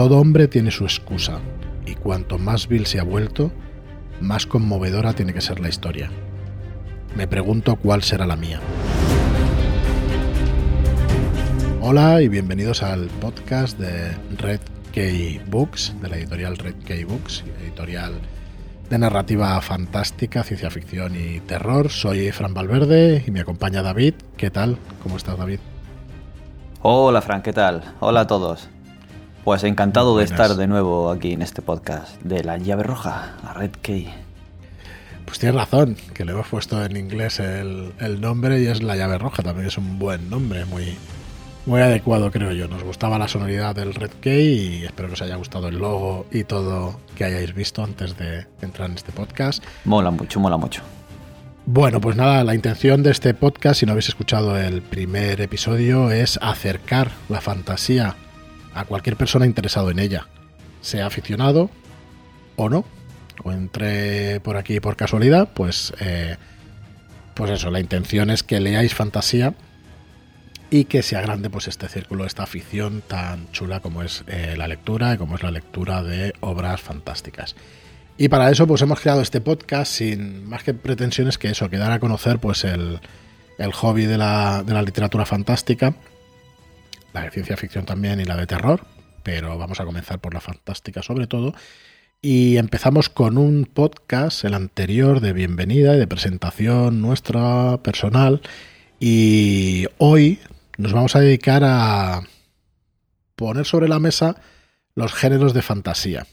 todo hombre tiene su excusa, y cuanto más vil se ha vuelto, más conmovedora tiene que ser la historia. Me pregunto cuál será la mía. Hola y bienvenidos al podcast de Red K Books, de la editorial Red K Books, editorial de narrativa fantástica, ciencia ficción y terror. Soy Fran Valverde y me acompaña David. ¿Qué tal? ¿Cómo estás, David? Hola, Fran, ¿qué tal? Hola a todos. Pues encantado de estar de nuevo aquí en este podcast de la llave roja, la Red Key. Pues tienes razón, que le hemos puesto en inglés el, nombre y es la llave roja, también es un buen nombre, muy, muy adecuado creo yo. Nos gustaba la sonoridad del Red Key y espero que os haya gustado el logo y todo que hayáis visto antes de entrar en este podcast. Mola mucho, mola mucho. Bueno, pues nada, la intención de este podcast, si no habéis escuchado el primer episodio, es acercar la fantasía a cualquier persona interesado en ella, sea aficionado o no, o entre por aquí por casualidad, pues, eh, pues eso, la intención es que leáis fantasía y que se agrande pues este círculo, esta afición tan chula como es eh, la lectura y como es la lectura de obras fantásticas. Y para eso pues hemos creado este podcast sin más que pretensiones que eso, que dar a conocer pues el, el hobby de la, de la literatura fantástica la de ciencia ficción también y la de terror, pero vamos a comenzar por la fantástica sobre todo. Y empezamos con un podcast, el anterior, de bienvenida y de presentación nuestra personal. Y hoy nos vamos a dedicar a poner sobre la mesa los géneros de fantasía.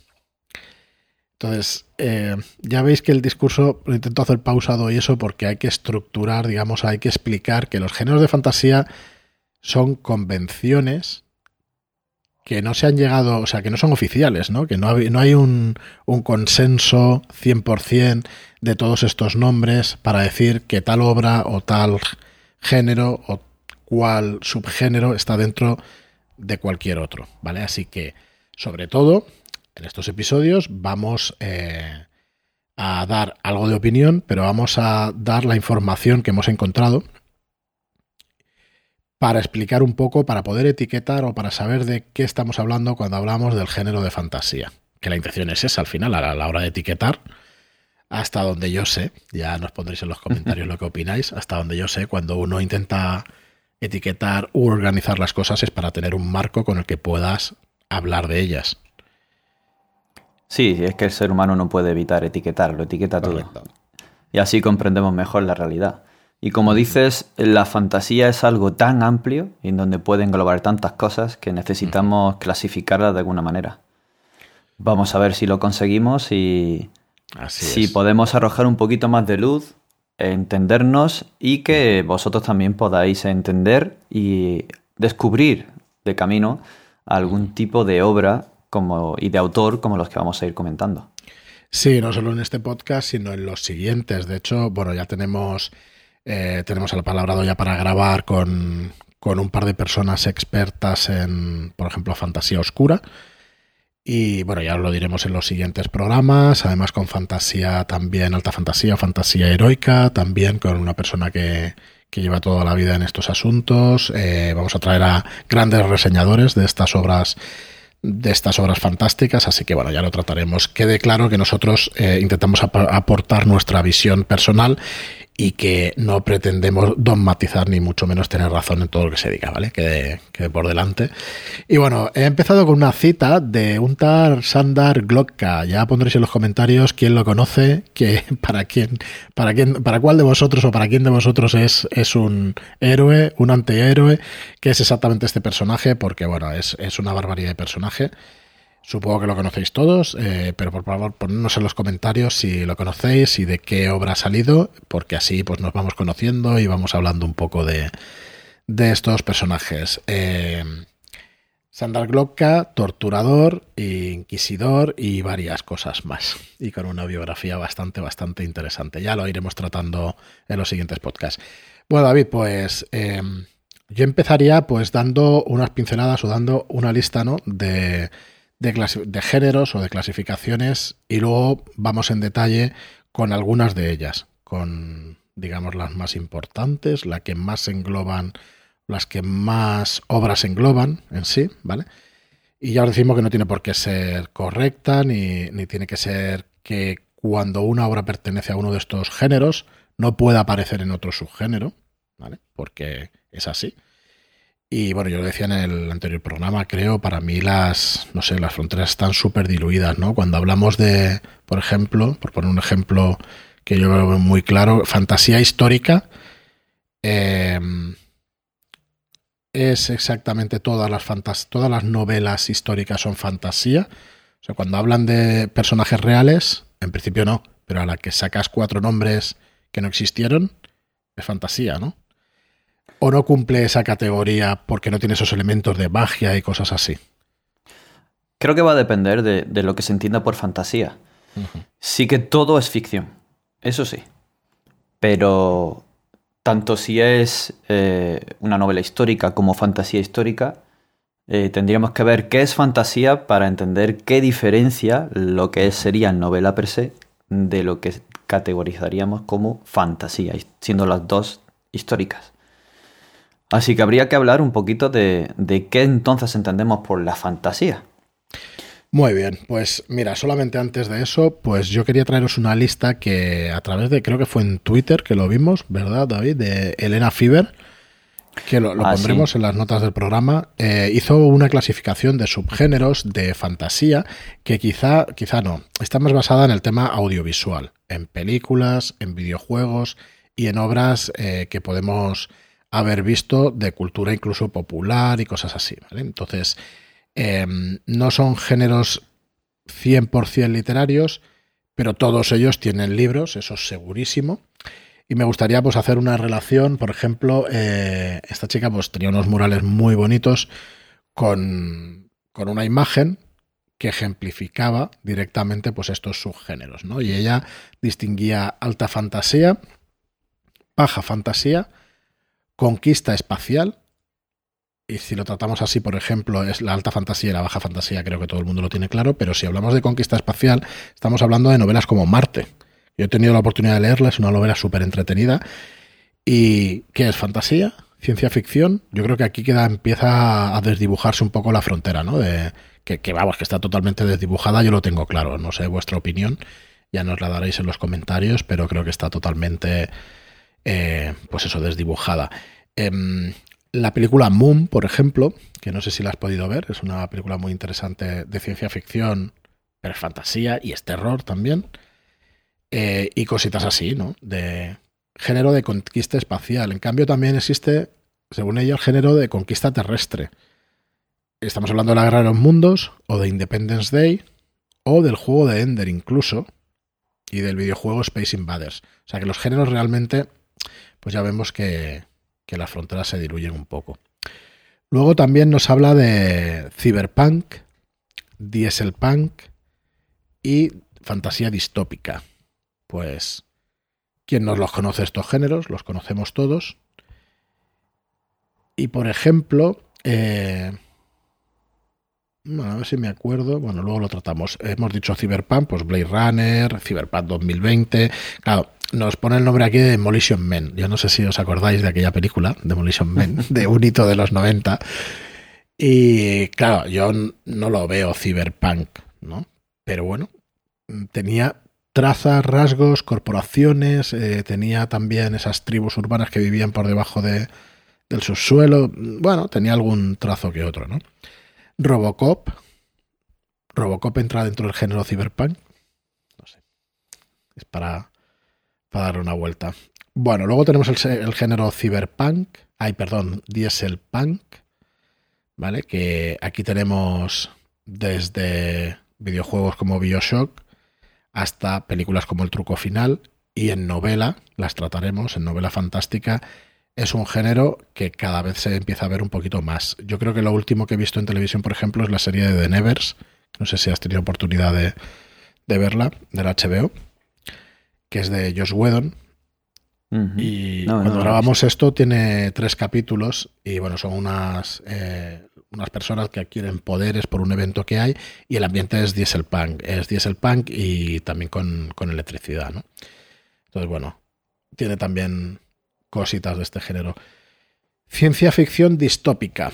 Entonces, eh, ya veis que el discurso lo intento hacer pausado y eso porque hay que estructurar, digamos, hay que explicar que los géneros de fantasía son convenciones que no se han llegado, o sea, que no son oficiales, ¿no? Que no hay, no hay un, consenso 100% de todos estos nombres para decir que tal obra o tal género o cual subgénero está dentro de cualquier otro, ¿vale? Así que, sobre todo, en estos episodios vamos eh, a dar algo de opinión, pero vamos a dar la información que hemos encontrado para explicar un poco, para poder etiquetar o para saber de qué estamos hablando cuando hablamos del género de fantasía. Que la intención es esa al final, a la hora de etiquetar, hasta donde yo sé, ya nos pondréis en los comentarios lo que opináis, hasta donde yo sé, cuando uno intenta etiquetar u organizar las cosas es para tener un marco con el que puedas hablar de ellas. Sí, es que el ser humano no puede evitar etiquetar, lo etiqueta todo. Y así comprendemos mejor la realidad. Y como dices, la fantasía es algo tan amplio en donde puede englobar tantas cosas que necesitamos clasificarla de alguna manera. Vamos a ver si lo conseguimos y si podemos arrojar un poquito más de luz, entendernos y que vosotros también podáis entender y descubrir de camino algún tipo de obra como, y de autor como los que vamos a ir comentando. Sí, no solo en este podcast, sino en los siguientes. De hecho, bueno, ya tenemos eh, tenemos el palabrado ya para grabar con, un par de personas expertas en, por ejemplo, fantasía oscura. Y bueno, ya lo diremos en los siguientes programas, además con fantasía también, alta fantasía, fantasía heroica, también con una persona que, lleva toda la vida en estos asuntos. Eh, vamos a traer a grandes reseñadores de estas obras de estas obras fantásticas, así que bueno, ya lo trataremos. Quede claro que nosotros eh, intentamos aportar nuestra visión personal y que no pretendemos dogmatizar ni mucho menos tener razón en todo lo que se diga, ¿vale? Que por delante. Y bueno, he empezado con una cita de un tal Sandar Glocka. Ya pondréis en los comentarios quién lo conoce, que, para quién, para quién, para cuál de vosotros o para quién de vosotros es, es un héroe, un antihéroe, que es exactamente este personaje, porque bueno, es, es una barbaridad de personaje. Supongo que lo conocéis todos, eh, pero por favor ponednos en los comentarios si lo conocéis y de qué obra ha salido, porque así pues nos vamos conociendo y vamos hablando un poco de, estos personajes. Eh, Sandal Glocka, torturador, inquisidor y varias cosas más. Y con una biografía bastante, bastante interesante. Ya lo iremos tratando en los siguientes podcasts. Bueno, David, pues eh, yo empezaría pues dando unas pinceladas o dando una lista ¿no? de de, géneros o de clasificaciones y luego vamos en detalle con algunas de ellas, con digamos las más importantes, las que más engloban, las que más obras engloban en sí, ¿vale? Y ya os decimos que no tiene por qué ser correcta, ni, ni tiene que ser que cuando una obra pertenece a uno de estos géneros no pueda aparecer en otro subgénero, ¿vale? Porque es así. Y bueno, yo lo decía en el anterior programa, creo, para mí las, no sé, las fronteras están súper diluidas, ¿no? Cuando hablamos de, por ejemplo, por poner un ejemplo que yo veo muy claro, fantasía histórica, eh, es exactamente todas las, fantas todas las novelas históricas son fantasía. O sea, cuando hablan de personajes reales, en principio no, pero a la que sacas cuatro nombres que no existieron, es fantasía, ¿no? O no cumple esa categoría porque no tiene esos elementos de magia y cosas así. Creo que va a depender de, lo que se entienda por fantasía. Sí que todo es ficción, eso sí. Pero tanto si es eh, una novela histórica como fantasía histórica, eh, tendríamos que ver qué es fantasía para entender qué diferencia lo que sería novela per se de lo que categorizaríamos como fantasía, siendo las dos históricas. Así que habría que hablar un poquito de, de qué entonces entendemos por la fantasía. Muy bien, pues mira, solamente antes de eso, pues yo quería traeros una lista que a través de, creo que fue en Twitter que lo vimos, ¿verdad, David? De Elena Fiber, que lo, ah, pondremos en las notas del programa, eh, hizo una clasificación de subgéneros de fantasía que quizá, quizá no, está más basada en el tema audiovisual, en películas, en videojuegos y en obras eh, que podemos haber visto de cultura incluso popular y cosas así. Entonces, Em, no son géneros 100% literarios, pero todos ellos tienen libros, eso es segurísimo. Y me gustaría pues, hacer una relación, por ejemplo, eh, esta chica pues, tenía unos murales muy bonitos con, con, una imagen que ejemplificaba directamente pues, estos subgéneros. ¿no? Y ella distinguía alta fantasía, baja fantasía, conquista espacial, y si lo tratamos así, por ejemplo, es la alta fantasía y la baja fantasía, creo que todo el mundo lo tiene claro, pero si hablamos de conquista espacial, estamos hablando de novelas como Marte. Yo he tenido la oportunidad de leerla, es una novela súper entretenida. ¿Y qué es fantasía? ¿Ciencia ficción? Yo creo que aquí queda, empieza a desdibujarse un poco la frontera, ¿no? De, que, que vamos, que está totalmente desdibujada, yo lo tengo claro, no sé vuestra opinión, ya nos la daréis en los comentarios, pero creo que está totalmente, eh, pues eso, desdibujada. Em, la película Moon, por ejemplo, que no sé si la has podido ver, es una película muy interesante de ciencia ficción, pero es fantasía y es terror también. Eh, y cositas así, ¿no? De género de conquista espacial. En cambio, también existe, según ella, el género de conquista terrestre. Estamos hablando de la Guerra de los Mundos, o de Independence Day, o del juego de Ender incluso, y del videojuego Space Invaders. O sea que los géneros realmente, pues ya vemos que, que las fronteras se diluyen un poco. Luego también nos habla de cyberpunk, dieselpunk y fantasía distópica. Pues, ¿quién nos los conoce estos géneros? Los conocemos todos. Y por ejemplo, eh, bueno, a ver si me acuerdo. Bueno, luego lo tratamos. Hemos dicho Cyberpunk, pues Blade Runner, Cyberpunk 2020. Claro, nos pone el nombre aquí de Demolition Men. Yo no sé si os acordáis de aquella película, Demolition Men, de un hito de los 90. Y claro, yo no lo veo cyberpunk, ¿no? Pero bueno, tenía trazas, rasgos, corporaciones, eh, tenía también esas tribus urbanas que vivían por debajo de, del subsuelo. Bueno, tenía algún trazo que otro, ¿no? Robocop. Robocop entra dentro del género cyberpunk. No sé. Es para para dar una vuelta. Bueno, luego tenemos el, género cyberpunk, ay, perdón, dieselpunk, ¿vale? Que aquí tenemos desde videojuegos como Bioshock hasta películas como El Truco Final y en novela, las trataremos, en novela fantástica, es un género que cada vez se empieza a ver un poquito más. Yo creo que lo último que he visto en televisión, por ejemplo, es la serie de The Nevers. No sé si has tenido oportunidad de, de verla, del HBO que es de Josh Whedon. Y cuando grabamos esto tiene tres capítulos y bueno, son unas, eh, unas personas que adquieren poderes por un evento que hay y el ambiente es dieselpunk, es dieselpunk y también con, con electricidad, ¿no? Entonces, bueno, tiene también cositas de este género. Ciencia ficción distópica.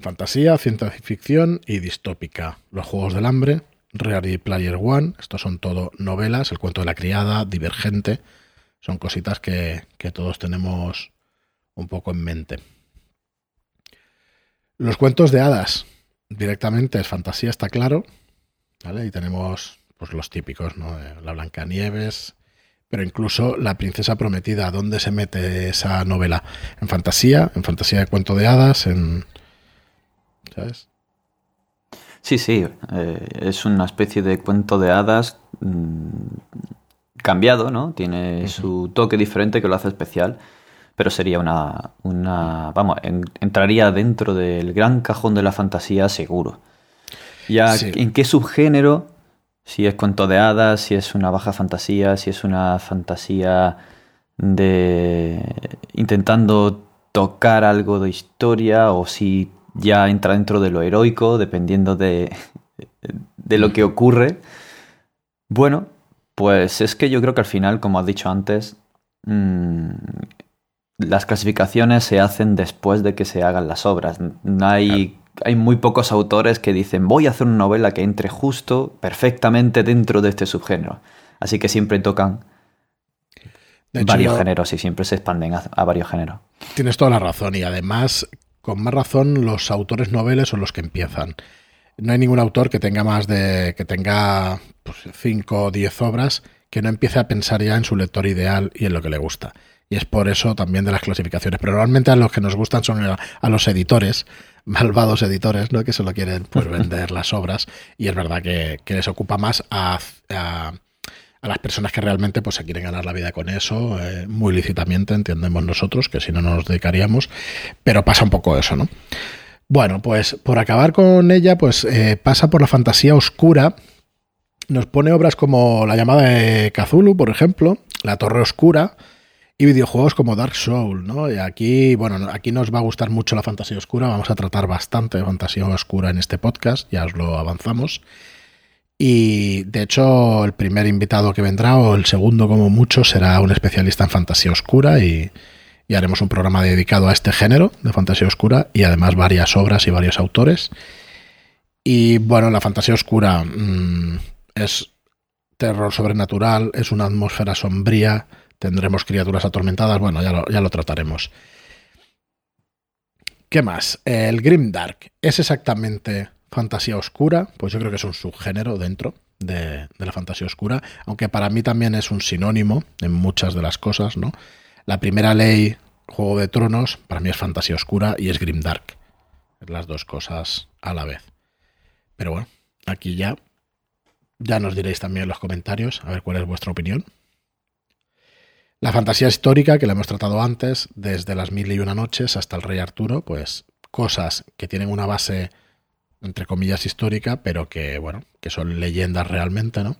fantasía, ciencia ficción y distópica. Los Juegos del Hambre, Ready Player One, estos son todo novelas, El cuento de la criada, Divergente, son cositas que, que todos tenemos un poco en mente. Los cuentos de hadas, directamente es fantasía, está claro, ¿vale? Y tenemos pues, los típicos, ¿no? La Blancanieves, pero incluso La Princesa Prometida, ¿dónde se mete esa novela? En fantasía, en fantasía de cuento de hadas, en... ¿Sabes? Sí, sí, eh, es una especie de cuento de hadas mm, cambiado, ¿no? Tiene su toque diferente que lo hace especial, pero sería una, una vamos, entraría dentro del gran cajón de la fantasía seguro. Ya, ¿en qué subgénero? Si es cuento de hadas, si es una baja fantasía, si es una fantasía de intentando tocar algo de historia o si ya entra dentro de lo heroico, dependiendo de, de lo que ocurre. Bueno, pues es que yo creo que al final, como has dicho antes, mm, las clasificaciones se hacen después de que se hagan las obras. Hay, hay muy pocos autores que dicen voy a hacer una novela que entre justo, perfectamente dentro de este subgénero. Así que siempre tocan varios géneros y siempre se expanden a, varios géneros. Tienes toda la razón y además, con más razón, los autores noveles son los que empiezan. No hay ningún autor que tenga más de. que tenga 5 o 10 obras que no empiece a pensar ya en su lector ideal y en lo que le gusta y es por eso también de las clasificaciones. Pero realmente a los que nos gustan son a, los editores, malvados editores, ¿no? que solo quieren pues, vender las obras y es verdad que, les ocupa más a, a, las personas que realmente pues, se quieren ganar la vida con eso, eh, muy lícitamente, entendemos nosotros, que si no, nos dedicaríamos, pero pasa un poco eso, ¿no? Bueno, pues por acabar con ella, pues eh, pasa por la fantasía oscura, nos pone obras como La llamada de Cthulhu, por ejemplo, La Torre Oscura, y videojuegos como Dark Souls, ¿no? Y aquí, bueno, aquí nos va a gustar mucho la fantasía oscura, vamos a tratar bastante de fantasía oscura en este podcast, ya os lo avanzamos. Y de hecho, el primer invitado que vendrá, o el segundo como mucho, será un especialista en fantasía oscura y, haremos un programa dedicado a este género de fantasía oscura y además varias obras y varios autores. Y bueno, la fantasía oscura mm, es terror sobrenatural, es una atmósfera sombría, tendremos criaturas atormentadas, bueno, ya lo, ya lo trataremos. ¿Qué más? El Grimdark es exactamente fantasía oscura, pues yo creo que es un subgénero dentro de, la fantasía oscura, aunque para mí también es un sinónimo en muchas de las cosas, ¿no? La primera ley, Juego de Tronos, para mí es fantasía oscura y es Grimdark. Las dos cosas a la vez. Pero bueno, aquí ya, ya nos diréis también en los comentarios a ver cuál es vuestra opinión. La fantasía histórica, que la hemos tratado antes, desde las mil y una noches hasta el rey Arturo, pues cosas que tienen una base, entre comillas, histórica, pero que, bueno, que son leyendas realmente, ¿no?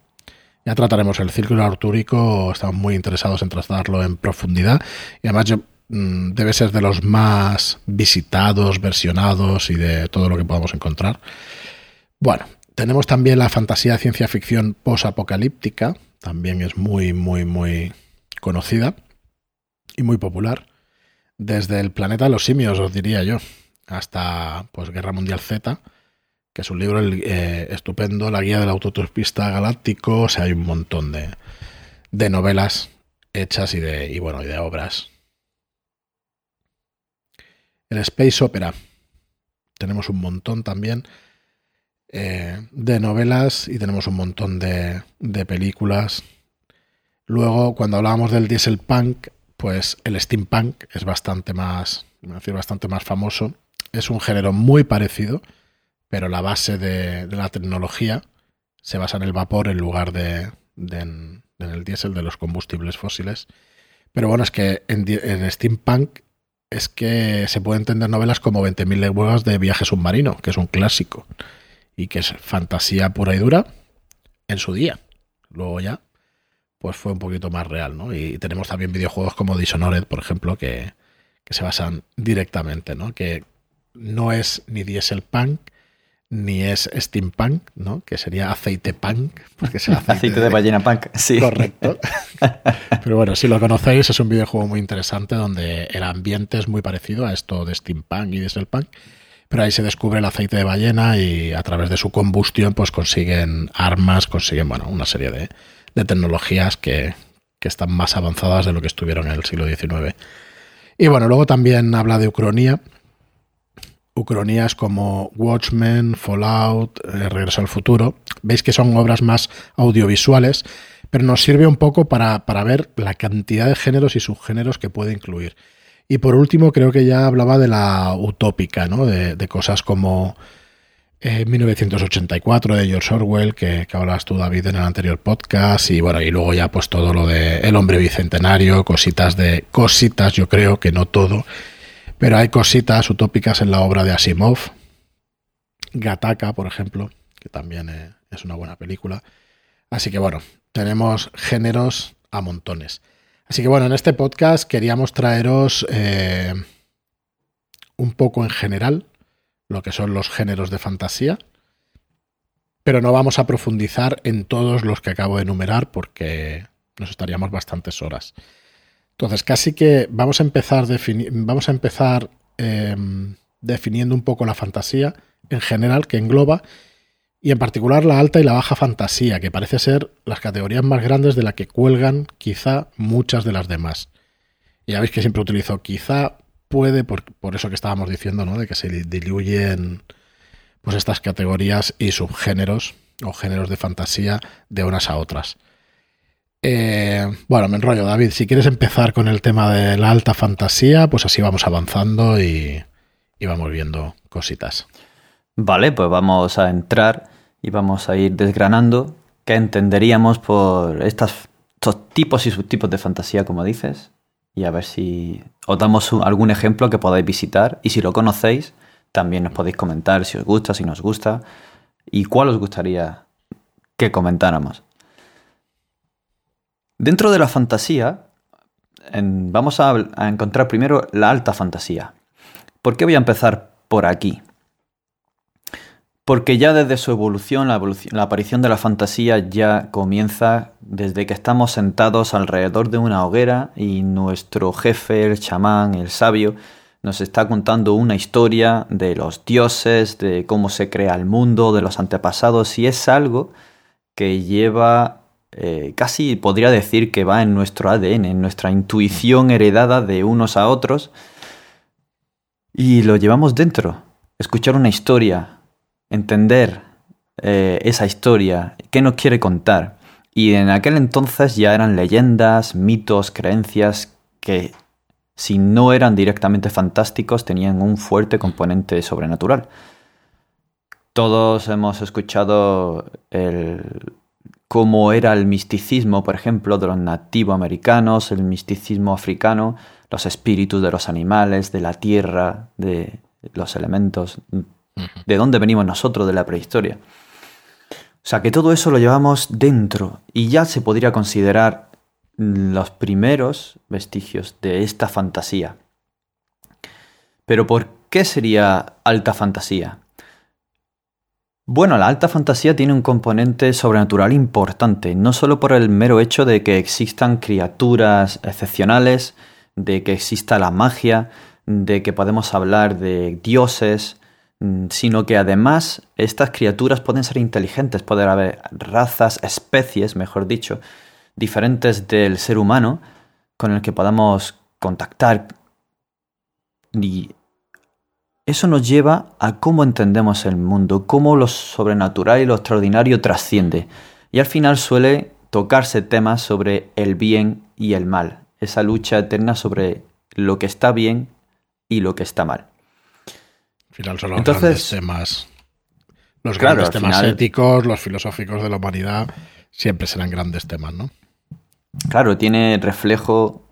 Ya trataremos el círculo artúrico, estamos muy interesados en tratarlo en profundidad y además mm, debe ser de los más visitados, versionados y de todo lo que podamos encontrar. Bueno, tenemos también la fantasía ciencia ficción posapocalíptica, también es muy, muy, muy conocida y muy popular. Desde el planeta de los simios, os diría yo, hasta pues Guerra Mundial Z, que es un libro eh, estupendo, la guía del autotopista galáctico, o sea, hay un montón de, de novelas hechas y de, y bueno, y de obras. El Space Opera. Tenemos un montón también eh, de novelas y tenemos un montón de, de películas Luego, cuando hablábamos del diesel punk, pues el steampunk es bastante más, decir, bastante más famoso. Es un género muy parecido, pero la base de, la tecnología se basa en el vapor en lugar de, en, el diésel de los combustibles fósiles. Pero bueno, es que en, steampunk es que se pueden entender novelas como 20.000 leguas de viaje submarino, que es un clásico y que es fantasía pura y dura en su día. Luego ya pues fue un poquito más real, ¿no? Y tenemos también videojuegos como Dishonored, por ejemplo, que, se basan directamente, ¿no? Que no es ni diesel punk ni es steampunk, ¿no? Que sería aceite punk, porque es aceite, de, ballena punk, sí. Correcto. Pero bueno, si lo conocéis, es un videojuego muy interesante donde el ambiente es muy parecido a esto de steampunk y diesel punk, pero ahí se descubre el aceite de ballena y a través de su combustión pues consiguen armas, consiguen bueno, una serie de, tecnologías que, que, están más avanzadas de lo que estuvieron en el siglo XIX. Y bueno, luego también habla de Ucronía. Ucronías como Watchmen, Fallout, eh, Regreso al Futuro. Veis que son obras más audiovisuales, pero nos sirve un poco para, para ver la cantidad de géneros y subgéneros que puede incluir. Y por último, creo que ya hablaba de la utópica, ¿no? de, cosas como 1984 eh, de George Orwell, que, que, hablas tú, David, en el anterior podcast, y bueno, y luego ya pues todo lo de El hombre bicentenario, cositas de cositas, yo creo que no todo, pero hay cositas utópicas en la obra de Asimov, Gataka, por ejemplo, que también eh, es una buena película. Así que bueno, tenemos géneros a montones. Así que bueno, en este podcast queríamos traeros eh, un poco en general lo que son los géneros de fantasía, pero no vamos a profundizar en todos los que acabo de enumerar porque nos estaríamos bastantes horas. Entonces, casi que vamos a empezar, vamos a empezar em, definiendo un poco la fantasía en general que engloba y en particular la alta y la baja fantasía, que parece ser las categorías más grandes de la que cuelgan quizá muchas de las demás. Y ya veis que siempre utilizo quizá, puede, por, eso que estábamos diciendo, ¿no? De que se diluyen pues estas categorías y subgéneros o géneros de fantasía de unas a otras. Eh, bueno, me enrollo, David. Si quieres empezar con el tema de la alta fantasía, pues así vamos avanzando y, y vamos viendo cositas. Vale, pues vamos a entrar y vamos a ir desgranando qué entenderíamos por estos tipos y subtipos de fantasía, como dices, y a ver si os damos algún ejemplo que podáis visitar y si lo conocéis, también nos podéis comentar si os gusta, si nos gusta y cuál os gustaría que comentáramos. Dentro de la fantasía, vamos a encontrar primero la alta fantasía. ¿Por qué voy a empezar por aquí? Porque ya desde su evolución la, aparición de la fantasía ya comienza desde que estamos sentados alrededor de una hoguera y nuestro jefe, el chamán, el sabio, nos está contando una historia de los dioses, de cómo se crea el mundo, de los antepasados, y es algo que lleva, eh, casi podría decir que va en nuestro ADN, en nuestra intuición heredada de unos a otros, y lo llevamos dentro. Escuchar una historia, entender eh, esa historia, qué nos quiere contar. Y en aquel entonces ya eran leyendas, mitos, creencias que si no eran directamente fantásticos tenían un fuerte componente sobrenatural. Todos hemos escuchado el, cómo era el misticismo, por ejemplo, de los nativoamericanos, el misticismo africano, los espíritus de los animales, de la tierra, de los elementos de dónde venimos nosotros de la prehistoria. O sea que todo eso lo llevamos dentro y ya se podría considerar los primeros vestigios de esta fantasía. Pero ¿por qué sería alta fantasía? Bueno, la alta fantasía tiene un componente sobrenatural importante, no solo por el mero hecho de que existan criaturas excepcionales, de que exista la magia, de que podemos hablar de dioses, Mm, sino que además estas criaturas pueden ser inteligentes, pueden haber razas, especies, mejor dicho, diferentes del ser humano con el que podamos contactar. Y eso nos lleva a cómo entendemos el mundo, cómo lo sobrenatural y lo extraordinario trasciende. Y al final suele tocarse temas sobre el bien y el mal, esa lucha eterna sobre lo que está bien y lo que está mal final son los grandes temas. Los grandes temas éticos, los filosóficos de la humanidad, siempre serán grandes temas, ¿no? Claro, tiene reflejo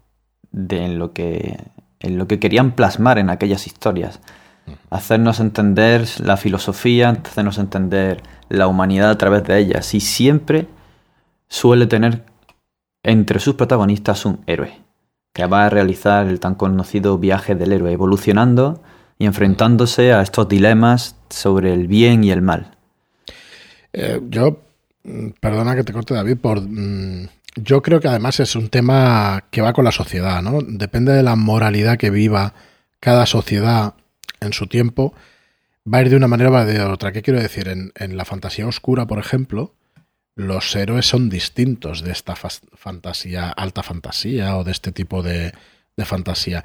de en lo que, en lo que querían plasmar en aquellas historias. Hacernos entender la filosofía, hacernos entender la humanidad a través de ellas. Y siempre suele tener entre sus protagonistas un héroe, que va a realizar el tan conocido viaje del héroe, evolucionando y enfrentándose a estos dilemas sobre el bien y el mal. Eh, yo, mm, perdona que te corte David, por, mm, yo creo que además es un tema que va con la sociedad, ¿no? Depende de la moralidad que viva cada sociedad en su tiempo. va a ir de una manera o va de otra. ¿Qué quiero decir? En, la fantasía oscura, por ejemplo, los héroes son distintos de esta fantasía, alta fantasía o de este tipo de, de fantasía.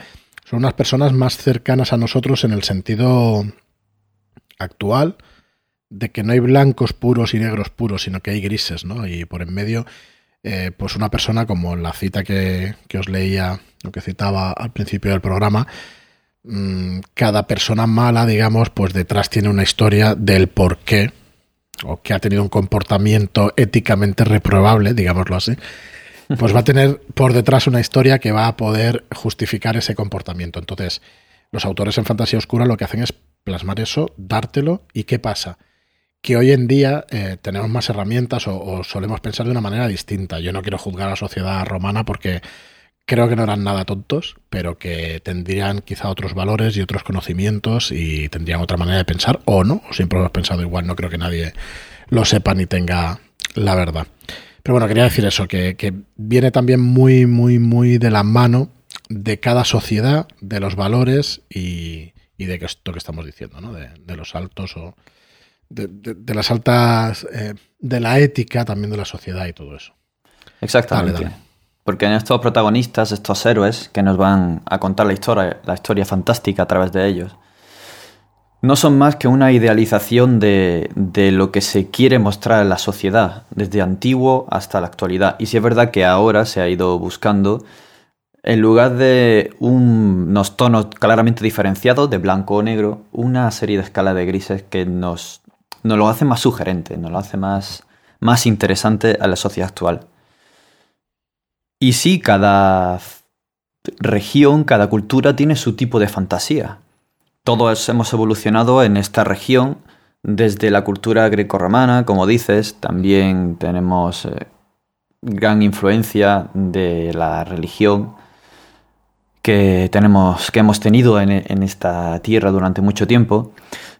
Son unas personas más cercanas a nosotros en el sentido actual de que no hay blancos puros y negros puros, sino que hay grises, ¿no? Y por en medio, eh, pues una persona como la cita que, os leía, o que citaba al principio del programa, mm, cada persona mala, digamos, pues detrás tiene una historia del por qué, o que ha tenido un comportamiento éticamente reprobable, digámoslo así, pues va a tener por detrás una historia que va a poder justificar ese comportamiento. Entonces, los autores en fantasía oscura lo que hacen es plasmar eso, dártelo, ¿y qué pasa? que hoy en día eh, tenemos más herramientas o, solemos pensar de una manera distinta. Yo no quiero juzgar a la sociedad romana porque creo que no eran nada tontos, pero que tendrían quizá otros valores y otros conocimientos y tendrían otra manera de pensar o no, o siempre hemos pensado igual, no creo que nadie lo sepa ni tenga la verdad. Pero bueno, quería decir eso, que, viene también muy, muy, muy de la mano de cada sociedad, de los valores y, de esto que estamos diciendo, ¿no? de, de los altos o de, las altas, eh, de la ética también de la sociedad y todo eso. Exactamente. Porque en estos protagonistas, estos héroes que nos van a contar la historia, la historia fantástica a través de ellos, no son más que una idealización de, de, lo que se quiere mostrar en la sociedad, desde antiguo hasta la actualidad. Y si es verdad que ahora se ha ido buscando, en lugar de unos tonos claramente diferenciados, de blanco o negro, una serie de escalas de grises que nos nos lo hace más sugerente, nos lo hace más, más interesante a la sociedad actual. Y sí, cada región, cada cultura tiene su tipo de fantasía. Todos hemos evolucionado en esta región desde la cultura grecorromana, como dices, también tenemos eh, gran influencia de la religión que, tenemos, que hemos tenido en, en esta tierra durante mucho tiempo,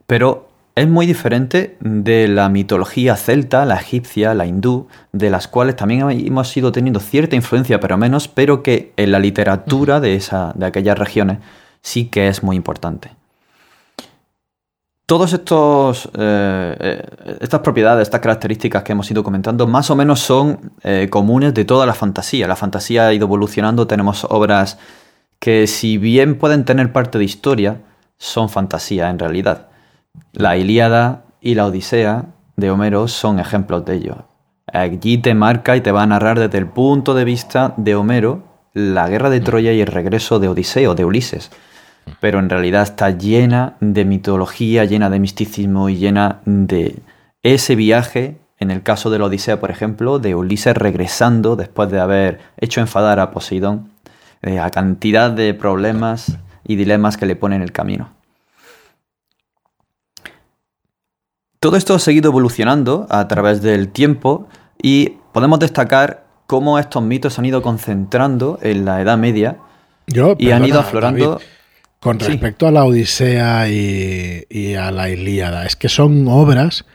pero es muy diferente de la mitología celta, la egipcia, la hindú, de las cuales también hemos ido teniendo cierta influencia, pero menos, pero que en la literatura de, esa, de aquellas regiones sí que es muy importante. Todas estos eh, eh, estas propiedades, estas características que hemos ido comentando, más o menos son eh, comunes de toda la fantasía. La fantasía ha ido evolucionando, tenemos obras que si bien pueden tener parte de historia, son fantasía en realidad. La Ilíada y la Odisea de Homero son ejemplos de ello. Allí te marca y te va a narrar desde el punto de vista de Homero la guerra de Troya y el regreso de Odiseo, de Ulises. Pero en realidad está llena de mitología, llena de misticismo y llena de ese viaje, en el caso de la Odisea, por ejemplo, de Ulises regresando después de haber hecho enfadar a Poseidón, eh, a cantidad de problemas y dilemas que le pone en el camino. Todo esto ha seguido evolucionando a través del tiempo y podemos destacar cómo estos mitos han ido concentrando en la Edad Media y han ido aflorando. Con respecto a la Odisea y, a la Ilíada, es que son obras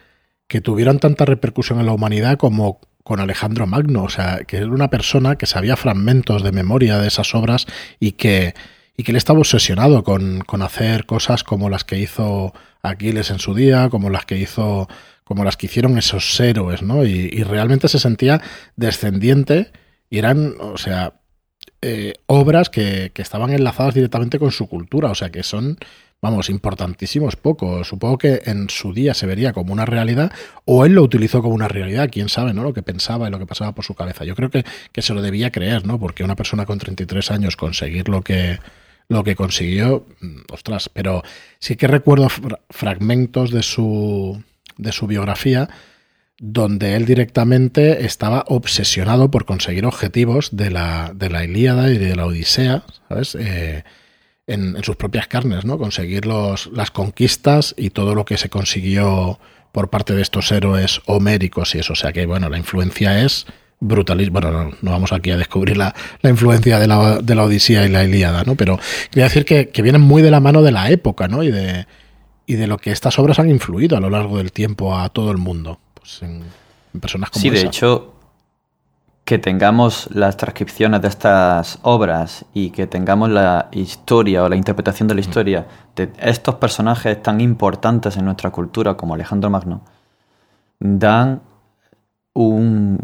que tuvieron tanta repercusión en la humanidad como con Alejandro Magno, o sea, que era una persona que sabía fragmentos de memoria de esas obras y que, y que él estaba obsesionado con, con hacer cosas como las que hizo Aquiles en su día, como las que hizo, como las que hicieron esos héroes, ¿no? Y, realmente se sentía descendiente y eran, o sea, eh, obras que, estaban enlazadas directamente con su cultura, o sea, que son, vamos, importantísimos pocos. Supongo que en su día se vería como una realidad o él lo utilizó como una realidad, quién sabe, ¿no? Lo que pensaba y lo que pasaba por su cabeza. Yo creo que, que se lo debía creer, ¿no? Porque una persona con 33 años conseguir lo que lo que consiguió, mm, ostras, pero sí que recuerdo fragmentos de su, de su biografía donde él directamente estaba obsesionado por conseguir objetivos de la, de la Ilíada y de la Odisea, ¿sabes? Eh, en, sus propias carnes, ¿no? Conseguir los, las conquistas y todo lo que se consiguió por parte de estos héroes homéricos y eso. O sea que, bueno, la influencia es brutalismo. Bueno, no, vamos aquí a descubrir la, influencia de la, de la, Odisea y la Ilíada, ¿no? Pero quería decir que, vienen muy de la mano de la época, ¿no? Y de, y de lo que estas obras han influido a lo largo del tiempo a todo el mundo. Pues en, personas como Sí, de hecho, que tengamos las transcripciones de estas obras y que tengamos la historia o la interpretación de la historia de estos personajes tan importantes en nuestra cultura como Alejandro Magno, dan un...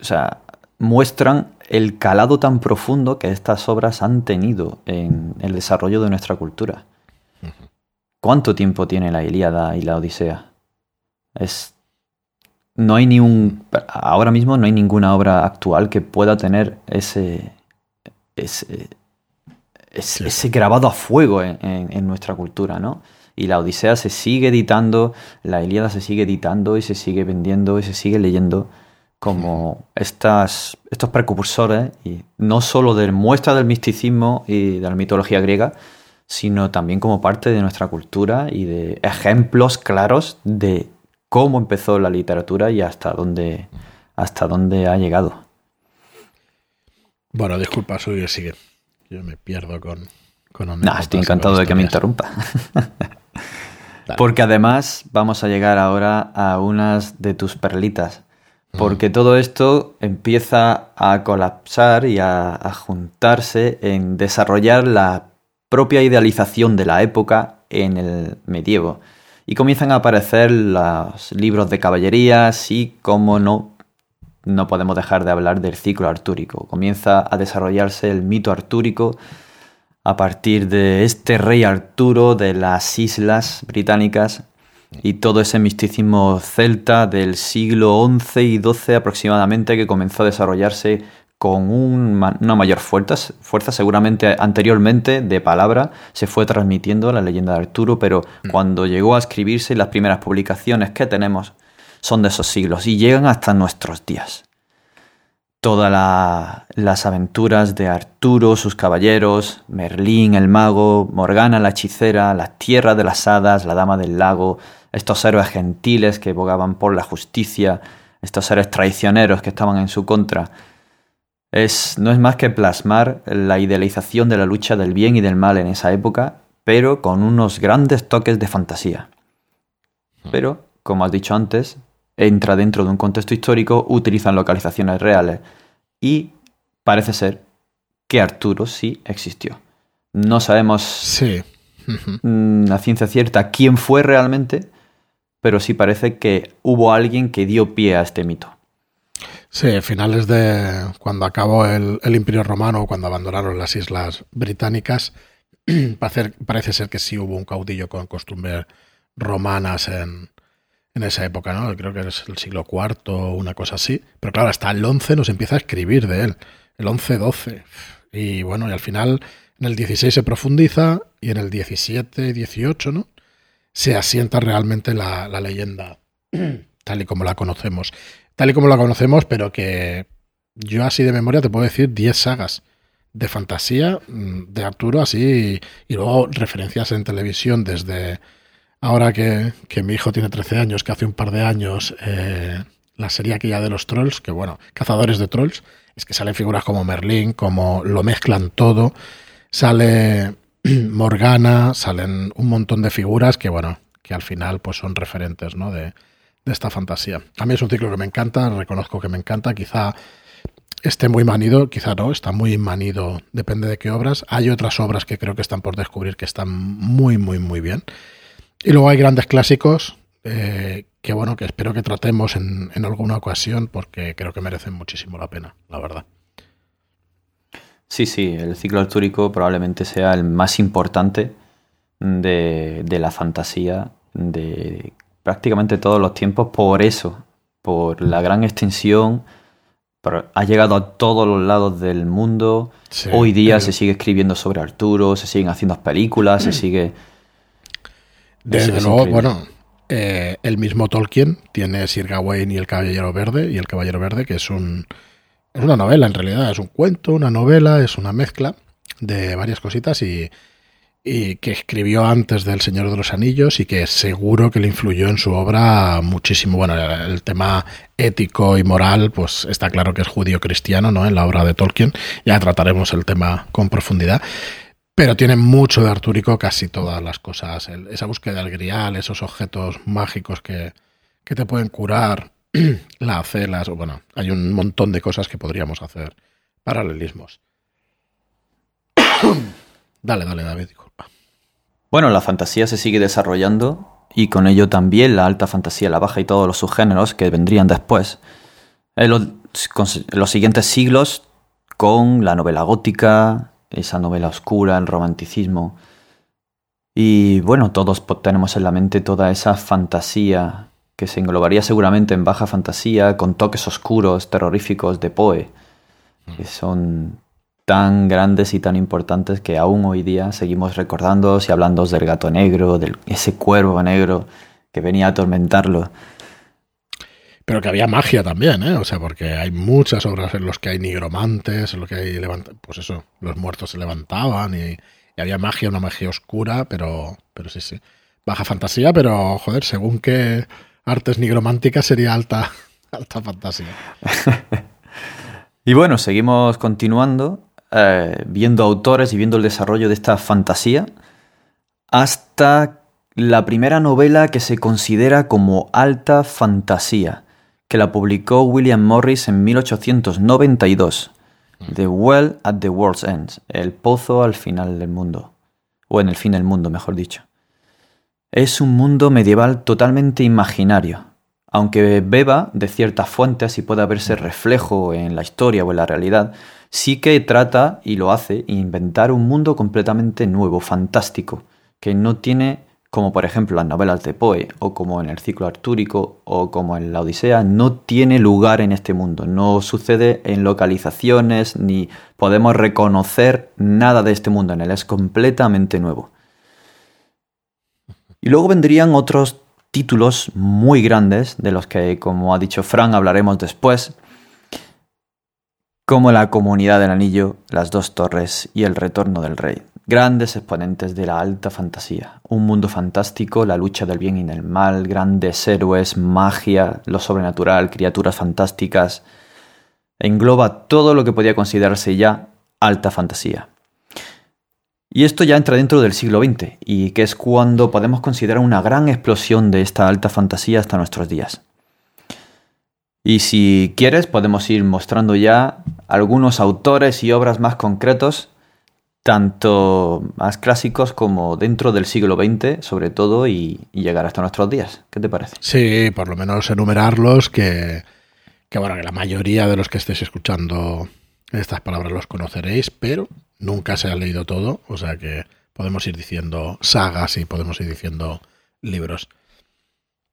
o sea, muestran el calado tan profundo que estas obras han tenido en el desarrollo de nuestra cultura. ¿Cuánto tiempo tiene la Ilíada y la Odisea? Es no hay ni un. Ahora mismo no hay ninguna obra actual que pueda tener ese. ese, ese, grabado a fuego en, nuestra cultura, ¿no? Y la Odisea se sigue editando, la Ilíada se sigue editando y se sigue vendiendo y se sigue leyendo como estas, estos precursores, y no solo de muestra del misticismo y de la mitología griega, sino también como parte de nuestra cultura y de ejemplos claros de cómo empezó la literatura y hasta dónde, hasta dónde ha llegado. Bueno, disculpa, soy sigue. Yo me pierdo con... con no, estoy encantado de que me interrumpa. Porque además vamos a llegar ahora a unas de tus perlitas. Porque todo esto empieza a colapsar y a, juntarse en desarrollar la propia idealización de la época en el medievo y comienzan a aparecer los libros de caballerías y, como no, no podemos dejar de hablar del ciclo artúrico. Comienza a desarrollarse el mito artúrico a partir de este rey Arturo de las islas británicas y todo ese misticismo celta del siglo XI y XII aproximadamente que comenzó a desarrollarse con una mayor fuerza, fuerza, seguramente anteriormente de palabra se fue transmitiendo la leyenda de Arturo, pero mm. cuando llegó a escribirse las primeras publicaciones que tenemos son de esos siglos y llegan hasta nuestros días. Todas las aventuras de Arturo, sus caballeros, Merlín el mago, Morgana la hechicera, la tierra de las hadas, la dama del lago, estos héroes gentiles que bogaban por la justicia, estos seres traicioneros que estaban en su contra, es, no es más que plasmar la idealización de la lucha del bien y del mal en esa época, pero con unos grandes toques de fantasía. Pero, como has dicho antes, entra dentro de un contexto histórico, utilizan localizaciones reales y parece ser que Arturo sí existió. No sabemos sí. Mm, a ciencia cierta quién fue realmente, pero sí parece que hubo alguien que dio pie a este mito. Sí, finales de cuando acabó el, Imperio Romano, cuando abandonaron las islas británicas, parece, ser que sí hubo un caudillo con costumbres romanas en, esa época, ¿no? Creo que es el siglo IV o una cosa así. Pero claro, hasta el 11 nos empieza a escribir de él. El 11-12. Y bueno, y al final en el 16 se profundiza y en el 17, 18, ¿no? Se asienta realmente la, la leyenda tal y como la conocemos tal y como la conocemos, pero que yo así de memoria te puedo decir 10 sagas de fantasía mm, de Arturo así y, luego referencias en televisión desde ahora que, mi hijo tiene 13 años, que hace un par de años eh, la serie aquella de los trolls, que bueno, cazadores de trolls, es que salen figuras como Merlín, como lo mezclan todo, sale Morgana, salen un montón de figuras que bueno, que al final pues son referentes, ¿no? De, de esta fantasía. A mí es un ciclo que me encanta, reconozco que me encanta, quizá esté muy manido, quizá no, está muy manido, depende de qué obras. Hay otras obras que creo que están por descubrir que están muy, muy, muy bien. Y luego hay grandes clásicos eh, que, bueno, que espero que tratemos en, alguna ocasión porque creo que merecen muchísimo la pena, la verdad. Sí, sí, el ciclo artúrico probablemente sea el más importante de, de la fantasía de prácticamente todos los tiempos por eso, por la gran extensión. ha llegado a todos los lados del mundo. Hoy día se sigue escribiendo sobre Arturo, se siguen haciendo películas, se sigue... Desde luego, bueno, eh, el mismo Tolkien tiene Sir Gawain y el Caballero Verde, y el Caballero Verde, que es un... Es una novela en realidad, es un cuento, una novela, es una mezcla de varias cositas y y que escribió antes del Señor de los Anillos y que seguro que le influyó en su obra muchísimo. Bueno, el tema ético y moral, pues está claro que es judío cristiano, ¿no? En la obra de Tolkien. Ya trataremos el tema con profundidad. Pero tiene mucho de Artúrico casi todas las cosas. esa búsqueda del grial, esos objetos mágicos que, que te pueden curar, las, bueno, hay un montón de cosas que podríamos hacer paralelismos. dale, dale, David. Bueno, la fantasía se sigue desarrollando y con ello también la alta fantasía, la baja y todos los subgéneros que vendrían después. En los, en los siguientes siglos, con la novela gótica, esa novela oscura, el romanticismo. Y bueno, todos tenemos en la mente toda esa fantasía que se englobaría seguramente en baja fantasía, con toques oscuros, terroríficos de Poe, que son tan grandes y tan importantes que aún hoy día seguimos recordando y hablando del gato negro, de ese cuervo negro que venía a atormentarlo. Pero que había magia también, ¿eh? O sea, porque hay muchas obras en las que hay nigromantes, en los que hay pues eso, los muertos se levantaban y, había magia, una magia oscura, pero, pero sí, sí. Baja fantasía, pero joder, según qué artes nigrománticas sería alta, alta fantasía. y bueno, seguimos continuando, eh, viendo autores y viendo el desarrollo de esta fantasía, hasta la primera novela que se considera como alta fantasía que la publicó William Morris en 1892. The Well at the World's End, el pozo al final del mundo, o en el fin del mundo, mejor dicho. Es un mundo medieval totalmente imaginario, aunque beba de ciertas fuentes y pueda verse reflejo en la historia o en la realidad, sí que trata, y lo hace, inventar un mundo completamente nuevo, fantástico, que no tiene como por ejemplo las novelas de Poe, o como en el ciclo artúrico, o como en la Odisea, no tiene lugar en este mundo, no sucede en localizaciones, ni podemos reconocer nada de este mundo en él, es completamente nuevo. Y luego vendrían otros títulos muy grandes, de los que, como ha dicho Fran, hablaremos después, como La Comunidad del Anillo, Las Dos Torres y El Retorno del Rey grandes exponentes de la alta fantasía. Un mundo fantástico, la lucha del bien y del mal, grandes héroes, magia, lo sobrenatural, criaturas fantásticas. Engloba todo lo que podía considerarse ya alta fantasía. Y esto ya entra dentro del siglo XX, y que es cuando podemos considerar una gran explosión de esta alta fantasía hasta nuestros días. Y si quieres, podemos ir mostrando ya algunos autores y obras más concretos tanto más clásicos como dentro del siglo XX, sobre todo, y, llegar hasta nuestros días. ¿Qué te parece? Sí, por lo menos enumerarlos, que, que, bueno, que la mayoría de los que estéis escuchando estas palabras los conoceréis, pero nunca se ha leído todo, o sea que podemos ir diciendo sagas y podemos ir diciendo libros.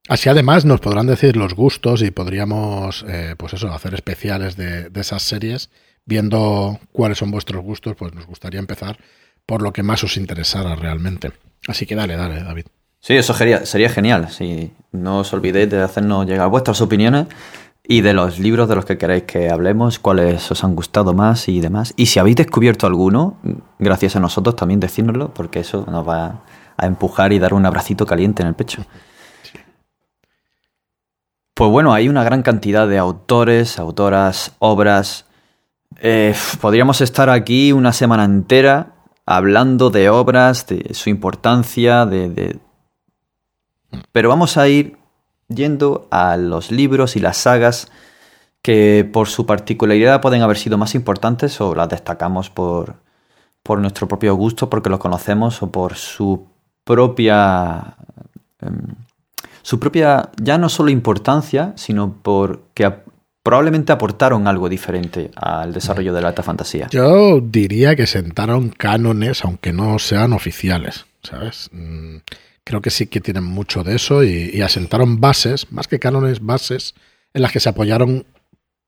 Así además nos podrán decir los gustos y podríamos, eh, pues eso, hacer especiales de, esas series viendo cuáles son vuestros gustos, pues nos gustaría empezar por lo que más os interesara realmente. Así que dale, dale, David. Sí, eso sería, sería genial. Si no os olvidéis de hacernos llegar vuestras opiniones y de los libros de los que queréis que hablemos, cuáles os han gustado más y demás. Y si habéis descubierto alguno, gracias a nosotros también decírnoslo, porque eso nos va a empujar y dar un abracito caliente en el pecho. Pues bueno, hay una gran cantidad de autores, autoras, obras, eh, podríamos estar aquí una semana entera hablando de obras, de su importancia, de, Pero vamos a ir yendo a los libros y las sagas que por su particularidad pueden haber sido más importantes o las destacamos por, por nuestro propio gusto, porque los conocemos o por su propia... Em, su propia, ya no solo importancia, sino porque probablemente aportaron algo diferente al desarrollo de la alta fantasía. Yo diría que sentaron cánones, aunque no sean oficiales, ¿sabes? Mm, creo que sí que tienen mucho de eso y, asentaron bases, más que cánones, bases en las que se apoyaron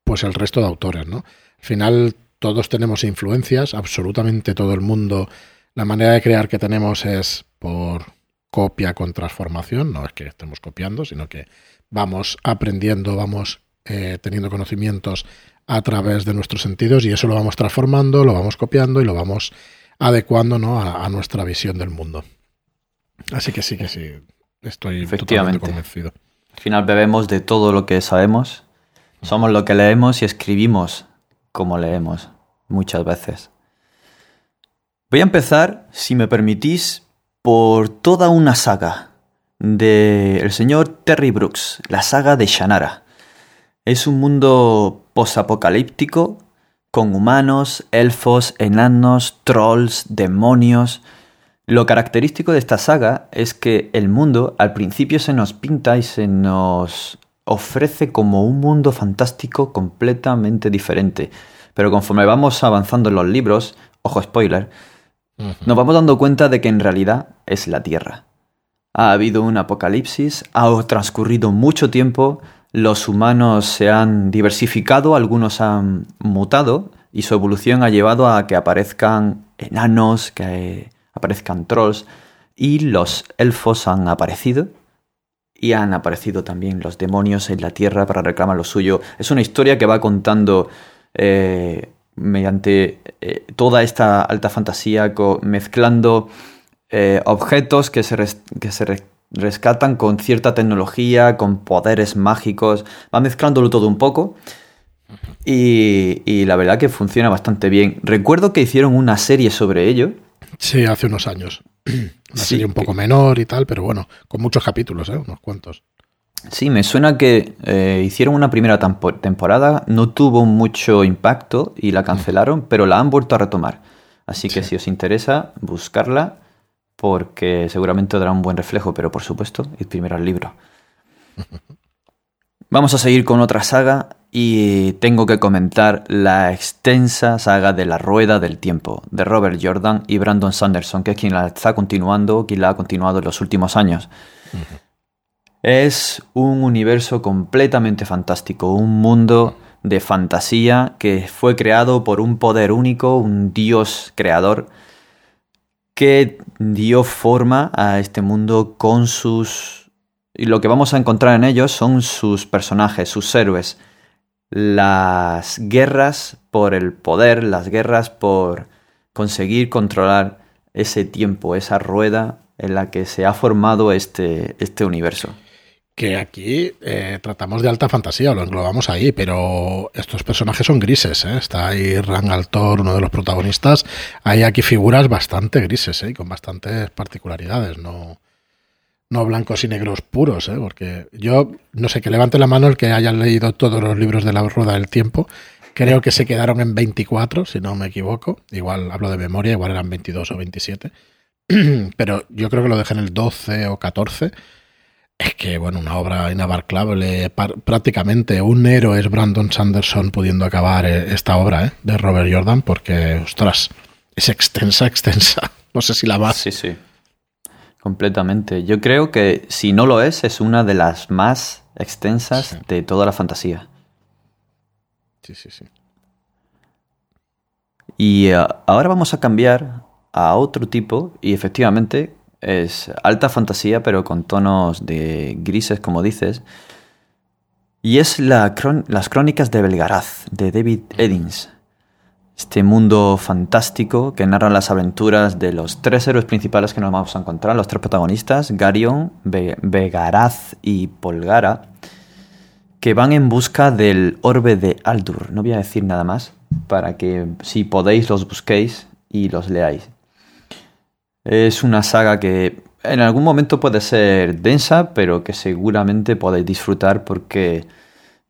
pues el resto de autores, ¿no? Al final todos tenemos influencias, absolutamente todo el mundo. La manera de crear que tenemos es por copia con transformación, no es que estemos copiando, sino que vamos aprendiendo, vamos eh, teniendo conocimientos a través de nuestros sentidos y eso lo vamos transformando, lo vamos copiando y lo vamos adecuando ¿no? a, nuestra visión del mundo. Así que sí, que sí, estoy totalmente convencido. Al final bebemos de todo lo que sabemos, somos lo que leemos y escribimos como leemos muchas veces. Voy a empezar, si me permitís, por toda una saga de el señor Terry Brooks, la saga de Shannara. Es un mundo posapocalíptico con humanos, elfos, enanos, trolls, demonios. Lo característico de esta saga es que el mundo al principio se nos pinta y se nos ofrece como un mundo fantástico completamente diferente. Pero conforme vamos avanzando en los libros, ojo spoiler, nos vamos dando cuenta de que en realidad es la Tierra. Ha habido un apocalipsis, ha transcurrido mucho tiempo, los humanos se han diversificado, algunos han mutado y su evolución ha llevado a que aparezcan enanos, que aparezcan trolls y los elfos han aparecido y han aparecido también los demonios en la tierra para reclamar lo suyo. Es una historia que va contando eh, mediante eh, toda esta alta fantasía, mezclando eh, objetos que se, que se rescatan con cierta tecnología, con poderes mágicos, va mezclándolo todo un poco. Y, y, la verdad que funciona bastante bien. Recuerdo que hicieron una serie sobre ello. Sí, hace unos años. Una serie un poco menor y tal, pero bueno, con muchos capítulos, ¿eh? unos cuantos. Sí, me suena que eh, hicieron una primera temporada, no tuvo mucho impacto y la cancelaron, pero la han vuelto a retomar. Así que si os interesa, buscarla porque seguramente dará un buen reflejo, pero por supuesto, ir primero al libro. Vamos a seguir con otra saga y tengo que comentar la extensa saga de la Rueda del Tiempo de Robert Jordan y Brandon Sanderson, que es quien la está continuando, quien la ha continuado en los últimos años. Es un universo completamente fantástico, un mundo de fantasía que fue creado por un poder único, un dios creador, que dio forma a este mundo con sus... Y lo que vamos a encontrar en ellos son sus personajes, sus héroes. Las guerras por el poder, las guerras por conseguir controlar ese tiempo, esa rueda en la que se ha formado este, este universo que aquí eh, tratamos de alta fantasía, lo englobamos ahí, pero estos personajes son grises, ¿eh? Está ahí Rangaltor, uno de los protagonistas. Hay aquí figuras bastante grises, ¿eh? Con bastantes particularidades, no, no blancos y negros puros, ¿eh? Porque yo, no sé, que levante la mano el que haya leído todos los libros de la Rueda del Tiempo. Creo que se quedaron en 24, si no me equivoco. Igual hablo de memoria, igual eran 22 o 27. Pero yo creo que lo dejé en el 12 o 14 es que, bueno, una obra inabarcable. Prácticamente un héroe es Brandon Sanderson pudiendo acabar eh, esta obra ¿eh? de Robert Jordan, porque, ostras, es extensa, extensa. No sé si la más. Sí, sí. Completamente. Yo creo que si no lo es, es una de las más extensas de toda la fantasía. Sí, sí, sí. Y eh, ahora vamos a cambiar a otro tipo, y efectivamente es alta fantasía, pero con tonos de grises, como dices. Y es la las crónicas de Belgaraz, de David Eddings. Este mundo fantástico que narra las aventuras de los tres héroes principales que nos vamos a encontrar, los tres protagonistas, Garion, Begaraz y Polgara, que van en busca del orbe de Aldur. No voy a decir nada más para que si podéis los busquéis y los leáis. Es una saga que en algún momento puede ser densa, pero que seguramente podéis disfrutar porque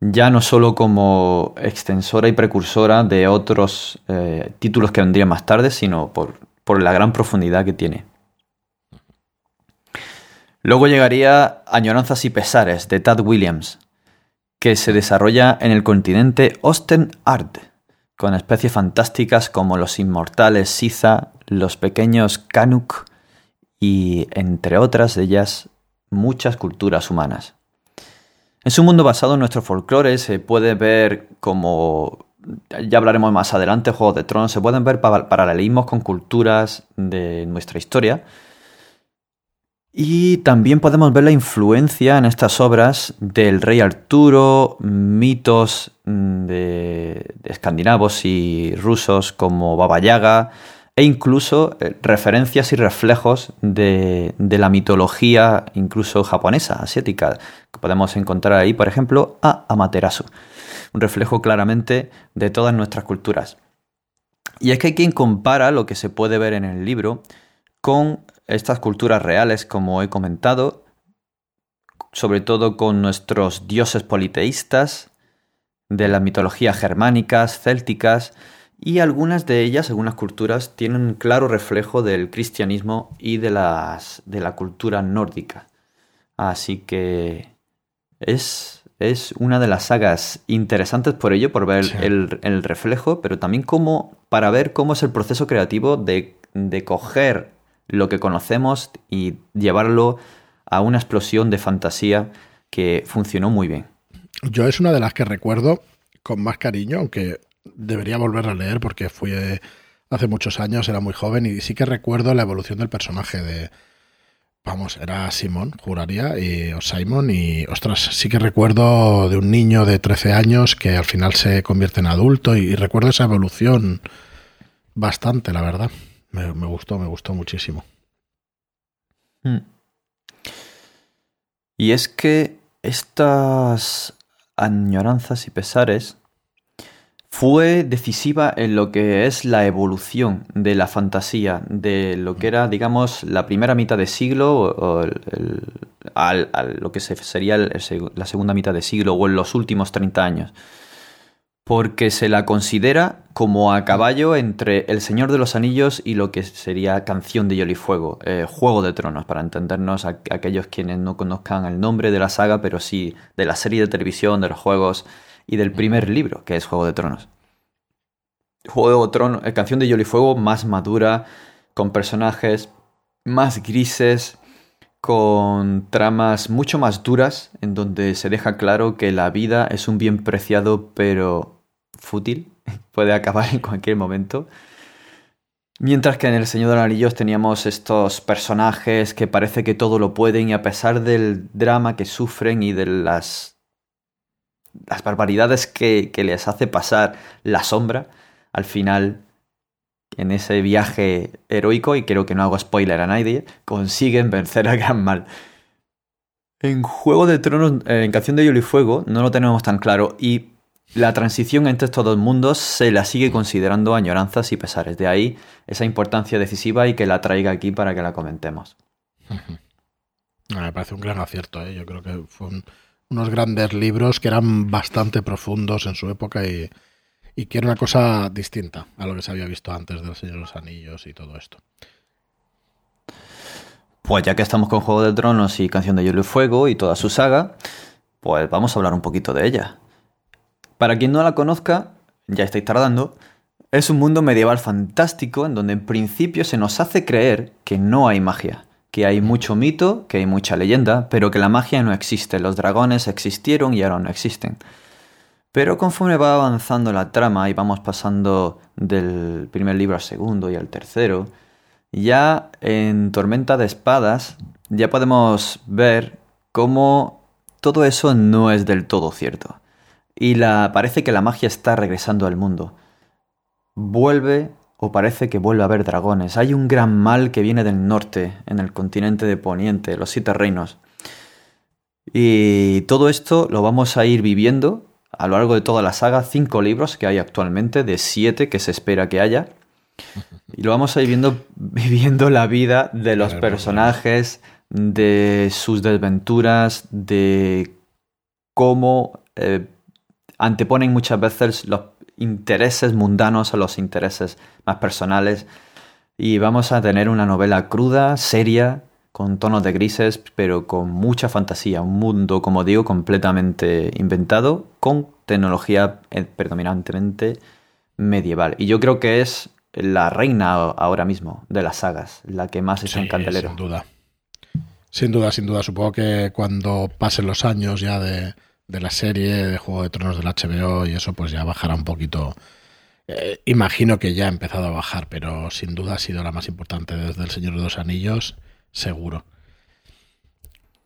ya no solo como extensora y precursora de otros eh, títulos que vendrían más tarde, sino por, por la gran profundidad que tiene. Luego llegaría Añoranzas y Pesares de Tad Williams, que se desarrolla en el continente Art con especies fantásticas como los inmortales Siza, los pequeños Kanuk y, entre otras de ellas, muchas culturas humanas. En un mundo basado en nuestro folclore se puede ver como, ya hablaremos más adelante, Juego de Tronos, se pueden ver paralelismos con culturas de nuestra historia. Y también podemos ver la influencia en estas obras del rey Arturo, mitos de, de escandinavos y rusos como Baba Yaga, e incluso eh, referencias y reflejos de, la mitología incluso japonesa, asiática. Podemos encontrar ahí, por ejemplo, a Amaterasu, un reflejo claramente de todas nuestras culturas. Y es que hay quien compara lo que se puede ver en el libro con estas culturas reales, como he comentado, sobre todo con nuestros dioses politeístas, de las mitologías germánicas, célticas, y algunas de ellas, algunas culturas, tienen un claro reflejo del cristianismo y de, las, de la cultura nórdica. Así que es, es una de las sagas interesantes por ello, por ver el, reflejo, pero también como, para ver cómo es el proceso creativo de, de coger lo que conocemos y llevarlo a una explosión de fantasía que funcionó muy bien. Yo es una de las que recuerdo con más cariño, aunque debería volver a leer porque fue hace muchos años, era muy joven y sí que recuerdo la evolución del personaje de... Vamos, era Simón, juraría, y, o Simon, y ostras, sí que recuerdo de un niño de 13 años que al final se convierte en adulto y, recuerdo esa evolución bastante, la verdad. Me, gustó, me gustó muchísimo. Hmm. Y es que estas añoranzas y pesares fue decisiva en lo que es la evolución de la fantasía, de lo que era, digamos, la primera mitad de siglo, o lo que sería la segunda mitad de siglo, o en los últimos 30 años. Porque se la considera como a caballo entre El Señor de los Anillos y lo que sería Canción de Hielo y Fuego, eh, Juego de Tronos, para entendernos a, aquellos quienes no conozcan el nombre de la saga, pero sí de la serie de televisión, de los juegos y del primer libro, que es Juego de Tronos. Juego de Tronos, eh, Canción de Hielo y Fuego más madura, con personajes más grises, con tramas mucho más duras, en donde se deja claro que la vida es un bien preciado pero fútil, puede acabar en cualquier momento. Mientras que en El Señor de los Anillos teníamos estos personajes que parece que todo lo pueden y a pesar del drama que sufren y de las las barbaridades que, les hace pasar la sombra, al final, en ese viaje heroico, y creo que no hago spoiler a nadie, consiguen vencer al gran mal. En Juego de Tronos, eh, en Canción de Hielo y Fuego, no lo tenemos tan claro, y la transición entre estos dos mundos se la sigue considerando añoranzas y pesares. De ahí esa importancia decisiva y que la traiga aquí para que la comentemos. Me parece un gran acierto, ¿eh? yo creo que fue un unos grandes libros que eran bastante profundos en su época y, que era una cosa distinta a lo que se había visto antes del Señor de los Anillos y todo esto. Pues ya que estamos con Juego de Tronos y Canción de Hielo y Fuego y toda su saga, pues vamos a hablar un poquito de ella. Para quien no la conozca, ya estáis tardando, es un mundo medieval fantástico en donde en principio se nos hace creer que no hay magia que hay mucho mito, que hay mucha leyenda, pero que la magia no existe. Los dragones existieron y ahora no existen. Pero conforme va avanzando la trama y vamos pasando del primer libro al segundo y al tercero, ya en Tormenta de Espadas ya podemos ver cómo todo eso no es del todo cierto. Y la, parece que la magia está regresando al mundo. Vuelve o parece que vuelve a haber dragones. Hay un gran mal que viene del norte, en el continente de Poniente, los siete reinos. Y todo esto lo vamos a ir viviendo a lo largo de toda la saga, cinco libros que hay actualmente, de siete que se espera que haya. Y lo vamos a ir viendo, viviendo la vida de los personajes, de sus desventuras, de cómo eh, anteponen muchas veces los intereses mundanos a los intereses más personales. Y vamos a tener una novela cruda, seria, con tonos de grises, pero con mucha fantasía. Un mundo, como digo, completamente inventado, con tecnología eh, predominantemente medieval. Y yo creo que es la reina ahora mismo de las sagas, la que más es en candelero. Sin duda. Sin duda, sin duda. Supongo que cuando pasen los años ya de, de la serie de Juego de Tronos del HBO y eso, pues ya bajará un poquito. Eh, imagino que ya ha empezado a bajar, pero sin duda ha sido la más importante desde El Señor de los Anillos, seguro.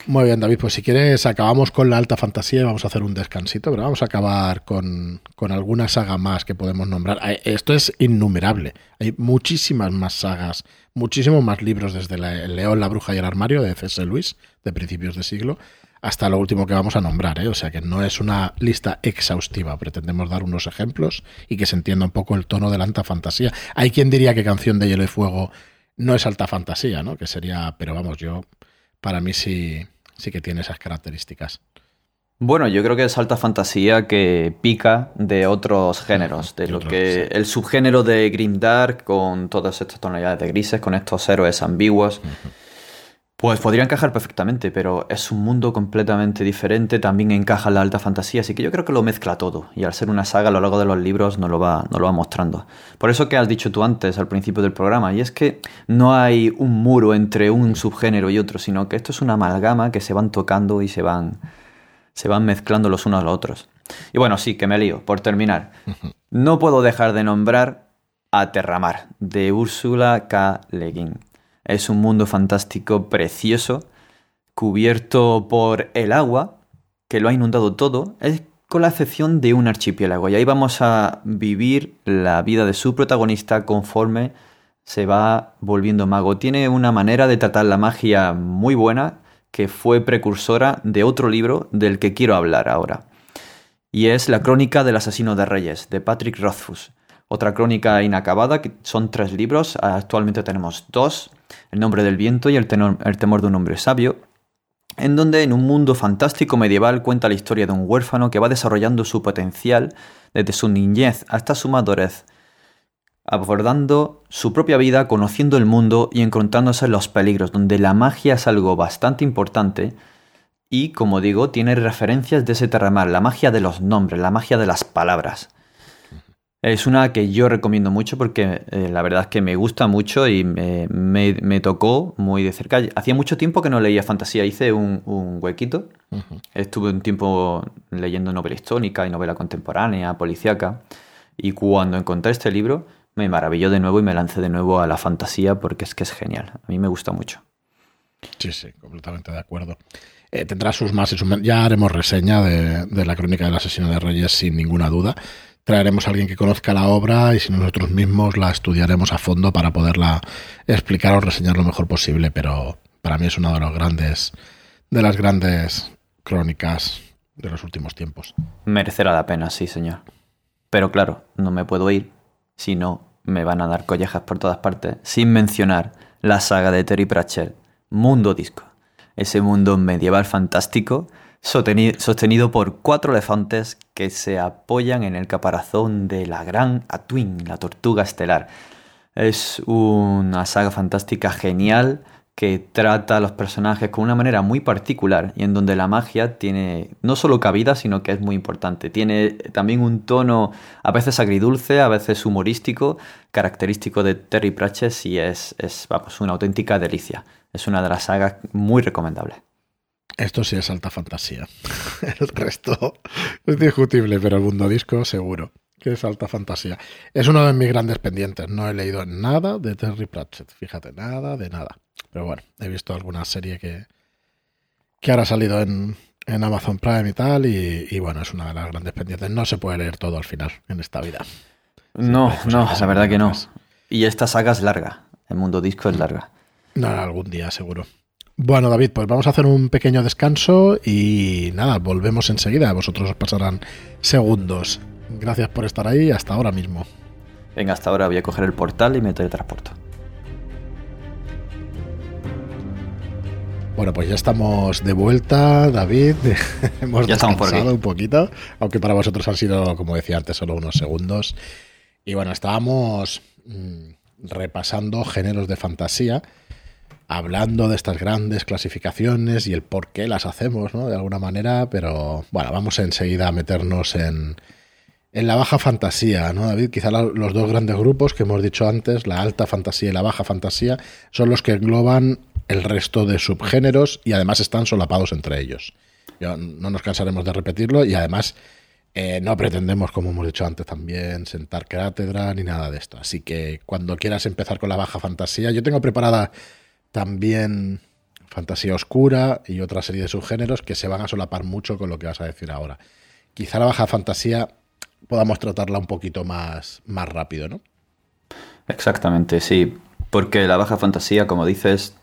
Muy bien, David, pues si quieres acabamos con la alta fantasía y vamos a hacer un descansito, pero vamos a acabar con, con alguna saga más que podemos nombrar. Esto es innumerable, hay muchísimas más sagas, muchísimos más libros desde El León, la Bruja y el Armario de C.S. Lewis, de principios de siglo, hasta lo último que vamos a nombrar, ¿eh? o sea que no es una lista exhaustiva, pretendemos dar unos ejemplos y que se entienda un poco el tono de la alta fantasía. Hay quien diría que Canción de Hielo y Fuego no es alta fantasía, ¿no? Que sería, pero vamos, yo, para mí sí, sí que tiene esas características. Bueno, yo creo que es alta fantasía que pica de otros géneros, de, lo que el subgénero de Grimdark con todas estas tonalidades de grises, con estos héroes ambiguos. Pues podría encajar perfectamente, pero es un mundo completamente diferente, también encaja en la alta fantasía, así que yo creo que lo mezcla todo, y al ser una saga a lo largo de los libros nos lo va, lo va mostrando. Por eso que has dicho tú antes, al principio del programa, y es que no hay un muro entre un subgénero y otro, sino que esto es una amalgama que se van tocando y se van, se van mezclando los unos a los otros. Y bueno, sí, que me lío, por terminar. No puedo dejar de nombrar a Terramar, de Úrsula K. Le Guin. Es un mundo fantástico precioso, cubierto por el agua, que lo ha inundado todo, es con la excepción de un archipiélago. Y ahí vamos a vivir la vida de su protagonista conforme se va volviendo mago. Tiene una manera de tratar la magia muy buena que fue precursora de otro libro del que quiero hablar ahora. Y es La crónica del asesino de reyes, de Patrick Rothfuss. Otra crónica inacabada, que son tres libros, actualmente tenemos dos, El nombre del viento y El, el temor de un hombre sabio, en donde en un mundo fantástico medieval cuenta la historia de un huérfano que va desarrollando su potencial desde su niñez hasta su madurez, abordando su propia vida, conociendo el mundo y encontrándose los peligros, donde la magia es algo bastante importante y, como digo, tiene referencias de ese terramar, la magia de los nombres, la magia de las palabras. Es una que yo recomiendo mucho porque eh, la verdad es que me gusta mucho y me, tocó muy de cerca. Hacía mucho tiempo que no leía fantasía, hice un, huequito. Estuve un tiempo leyendo novela histórica y novela contemporánea, policíaca. Y cuando encontré este libro, me maravilló de nuevo y me lancé de nuevo a la fantasía porque es que es genial. A mí me gusta mucho. Sí, sí, completamente de acuerdo. Eh, tendrá sus más y sus menos. Ya haremos reseña de, de la crónica del asesino de Reyes sin ninguna duda traeremos a alguien que conozca la obra y si nosotros mismos la estudiaremos a fondo para poderla explicar o reseñar lo mejor posible, pero para mí es una de los grandes de las grandes crónicas de los últimos tiempos. Merecerá la pena, sí, señor. Pero claro, no me puedo ir si no me van a dar collejas por todas partes sin mencionar la saga de Terry Pratchett, Mundo Disco. Ese mundo medieval fantástico sostenido por cuatro elefantes que se apoyan en el caparazón de la gran Atwin, la tortuga estelar. Es una saga fantástica genial que trata a los personajes con una manera muy particular y en donde la magia tiene no solo cabida, sino que es muy importante. Tiene también un tono a veces agridulce, a veces humorístico, característico de Terry Pratchett y es, es una auténtica delicia. Es una de las sagas muy recomendables. Esto sí es alta fantasía. El resto es discutible, pero el mundo disco seguro que es alta fantasía. Es uno de mis grandes pendientes. No he leído nada de Terry Pratchett. Fíjate, nada de nada. Pero bueno, he visto alguna serie que, que ahora ha salido en, Amazon Prime y tal. Y, bueno, es una de las grandes pendientes. No se puede leer todo al final en esta vida. No, no, la verdad que no. Y esta saga es larga. El mundo disco es larga. No, algún día seguro. Bueno, David, pues vamos a hacer un pequeño descanso y nada, volvemos enseguida. Vosotros os pasarán segundos. Gracias por estar ahí hasta ahora mismo. Venga, hasta ahora voy a coger el portal y me teletransporto. Bueno, pues ya estamos de vuelta, David. Hemos ya descansado un poquito, aunque para vosotros han sido, como decía antes, solo unos segundos. Y bueno, estábamos mm, repasando géneros de fantasía hablando de estas grandes clasificaciones y el por qué las hacemos, ¿no? De alguna manera, pero bueno, vamos enseguida a meternos en, en la baja fantasía, ¿no, David? Quizá los dos grandes grupos que hemos dicho antes, la alta fantasía y la baja fantasía, son los que engloban el resto de subgéneros y además están solapados entre ellos. no nos cansaremos de repetirlo y además eh, no pretendemos, como hemos dicho antes también, sentar cátedra ni nada de esto. Así que cuando quieras empezar con la baja fantasía, yo tengo preparada también fantasía oscura y otra serie de subgéneros que se van a solapar mucho con lo que vas a decir ahora. Quizá la baja fantasía podamos tratarla un poquito más, más rápido, ¿no? Exactamente, sí. Porque la baja fantasía, como dices,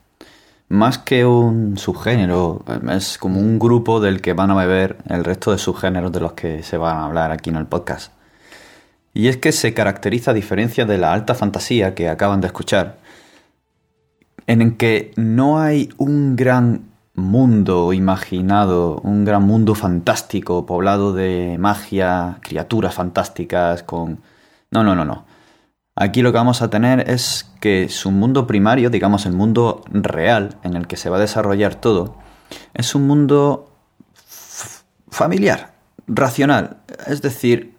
más que un subgénero, es como un grupo del que van a beber el resto de subgéneros de los que se van a hablar aquí en el podcast. Y es que se caracteriza a diferencia de la alta fantasía que acaban de escuchar, en el que no hay un gran mundo imaginado, un gran mundo fantástico, poblado de magia, criaturas fantásticas, con... No, no, no, no. Aquí lo que vamos a tener es que su mundo primario, digamos el mundo real en el que se va a desarrollar todo, es un mundo familiar, racional. Es decir,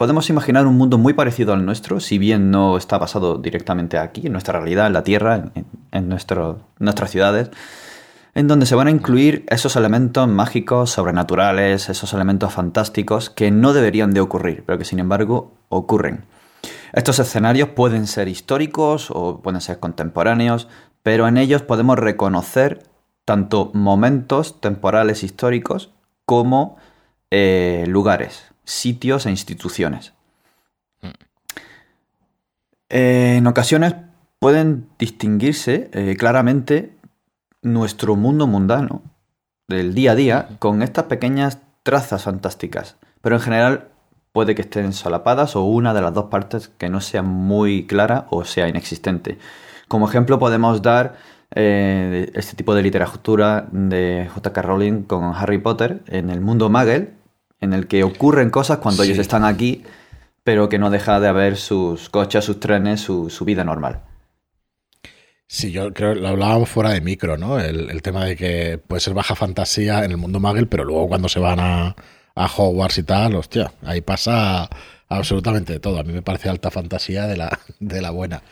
podemos imaginar un mundo muy parecido al nuestro, si bien no está basado directamente aquí, en nuestra realidad, en la Tierra, en, nuestras ciudades en donde se van a incluir esos elementos mágicos, sobrenaturales, esos elementos fantásticos que no deberían de ocurrir, pero que sin embargo ocurren. Estos escenarios pueden ser históricos o pueden ser contemporáneos, pero en ellos podemos reconocer tanto momentos temporales históricos como eh, lugares, sitios e instituciones. en ocasiones pueden distinguirse eh, claramente nuestro mundo mundano del día a día con estas pequeñas trazas fantásticas. Pero en general puede que estén solapadas o una de las dos partes que no sea muy clara o sea inexistente. Como ejemplo podemos dar eh, este tipo de literatura de J.K. Rowling con Harry Potter en el mundo Magel, en el que ocurren cosas cuando ellos están aquí, pero que no deja de haber sus coches, sus trenes, su vida normal. Sí, yo creo que lo hablábamos fuera de micro, ¿no? El, tema de que puede ser baja fantasía en el mundo Magel, pero luego cuando se van a, a Hogwarts y tal, hostia, ahí pasa absolutamente todo. A mí me parece alta fantasía de la, de la buena.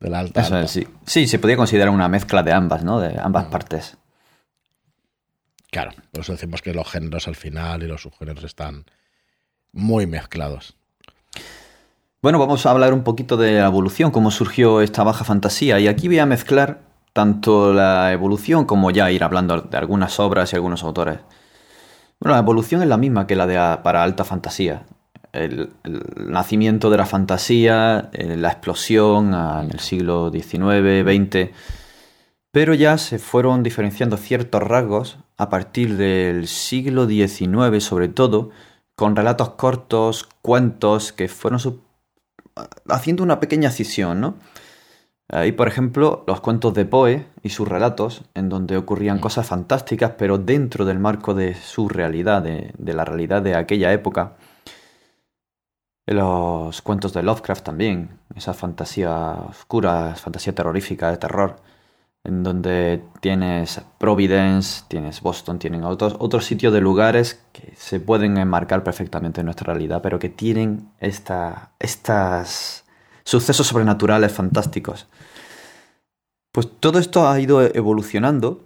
De la alta. sí. sí, se podría considerar una mezcla de ambas, ¿no? De ambas mm. partes. Claro, por eso decimos que los géneros al final y los subgéneros están muy mezclados. Bueno, vamos a hablar un poquito de la evolución, cómo surgió esta baja fantasía. Y aquí voy a mezclar tanto la evolución como ya ir hablando de algunas obras y algunos autores. Bueno, la evolución es la misma que la de para alta fantasía. El, nacimiento de la fantasía, eh, la explosión en el siglo XIX, XX. Pero ya se fueron diferenciando ciertos rasgos a partir del siglo XIX, sobre todo, con relatos cortos, cuentos que fueron haciendo una pequeña cisión, ¿no? Hay, por ejemplo, los cuentos de Poe y sus relatos, en donde ocurrían cosas fantásticas, pero dentro del marco de su realidad, de, la realidad de aquella época. Los cuentos de Lovecraft también, esa fantasía oscura, fantasía terrorífica, de terror en donde tienes Providence, tienes Boston, tienen otros, otros sitios de lugares que se pueden enmarcar perfectamente en nuestra realidad, pero que tienen esta, estas sucesos sobrenaturales fantásticos. Pues todo esto ha ido evolucionando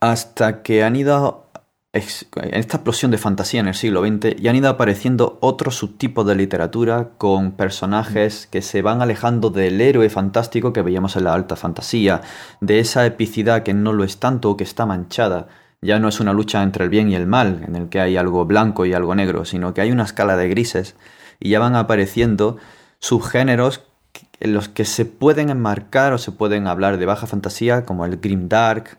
hasta que han ido en esta explosión de fantasía en el siglo XX ya han ido apareciendo otros subtipos de literatura con personajes que se van alejando del héroe fantástico que veíamos en la alta fantasía, de esa epicidad que no lo es tanto o que está manchada. Ya no es una lucha entre el bien y el mal, en el que hay algo blanco y algo negro, sino que hay una escala de grises y ya van apareciendo subgéneros en los que se pueden enmarcar o se pueden hablar de baja fantasía, como el grim dark,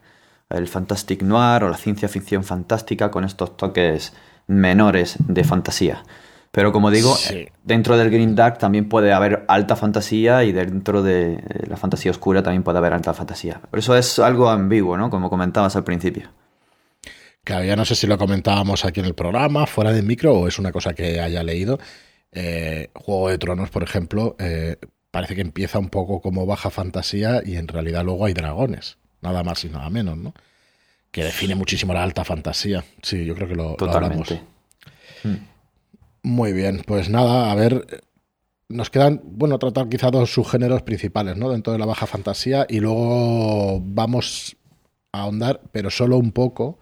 el fantastic noir o la ciencia ficción fantástica con estos toques menores de fantasía. Pero como digo, dentro del Green Dark también puede haber alta fantasía y dentro de la fantasía oscura también puede haber alta fantasía. Por eso es algo ambiguo, ¿no? Como comentabas al principio. Claro, ya no sé si lo comentábamos aquí en el programa, fuera del micro, o es una cosa que haya leído. Eh, Juego de Tronos, por ejemplo, eh, parece que empieza un poco como baja fantasía y en realidad luego hay dragones nada más y nada menos, ¿no? Que define muchísimo la alta fantasía. Sí, yo creo que lo, Totalmente. Hmm. Muy bien, pues nada, a ver, nos quedan, bueno, tratar quizá dos subgéneros principales, ¿no? Dentro de la baja fantasía y luego vamos a ahondar, pero solo un poco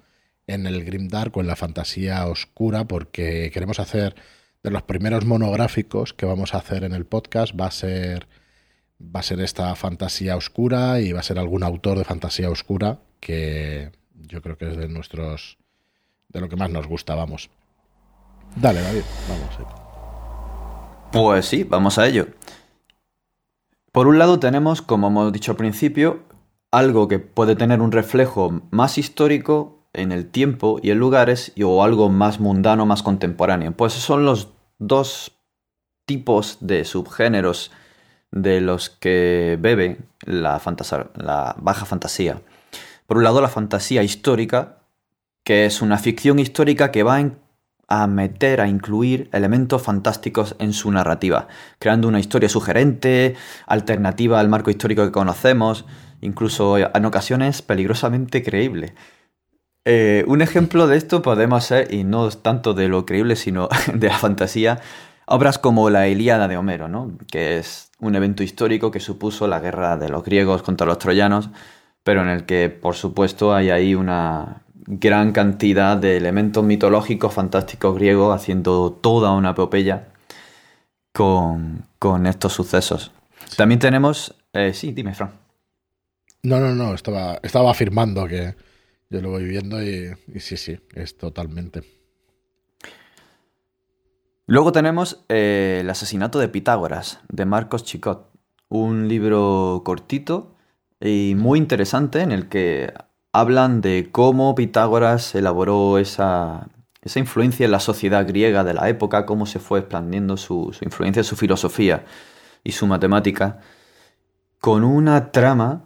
en el grimdark o en la fantasía oscura, porque queremos hacer de los primeros monográficos que vamos a hacer en el podcast, va a ser va a ser esta fantasía oscura y va a ser algún autor de fantasía oscura que yo creo que es de nuestros de lo que más nos gusta, vamos. Dale, David, vamos. Pues sí, vamos a ello. Por un lado tenemos, como hemos dicho al principio, algo que puede tener un reflejo más histórico en el tiempo y en lugares y, o algo más mundano, más contemporáneo. Pues son los dos tipos de subgéneros de los que bebe la, baja fantasía. Por un lado, la fantasía histórica, que es una ficción histórica que va a meter, a incluir elementos fantásticos en su narrativa, creando una historia sugerente, alternativa al marco histórico que conocemos, incluso en ocasiones peligrosamente creíble. Eh, un ejemplo de esto podemos ser, y no tanto de lo creíble, sino de la fantasía, obras como la Ilíada de Homero, ¿no? que es un evento histórico que supuso la guerra de los griegos contra los troyanos, pero en el que, por supuesto, hay ahí una gran cantidad de elementos mitológicos, fantásticos griegos, haciendo toda una epopeya con, estos sucesos. También tenemos... Eh, sí, dime, Fran. No, no, no, estaba, estaba afirmando que yo lo voy viendo y, sí, sí, es totalmente. Luego tenemos eh, El asesinato de Pitágoras, de Marcos Chicot. Un libro cortito y muy interesante en el que hablan de cómo Pitágoras elaboró esa, esa influencia en la sociedad griega de la época, cómo se fue expandiendo su, su influencia, su filosofía y su matemática, con una trama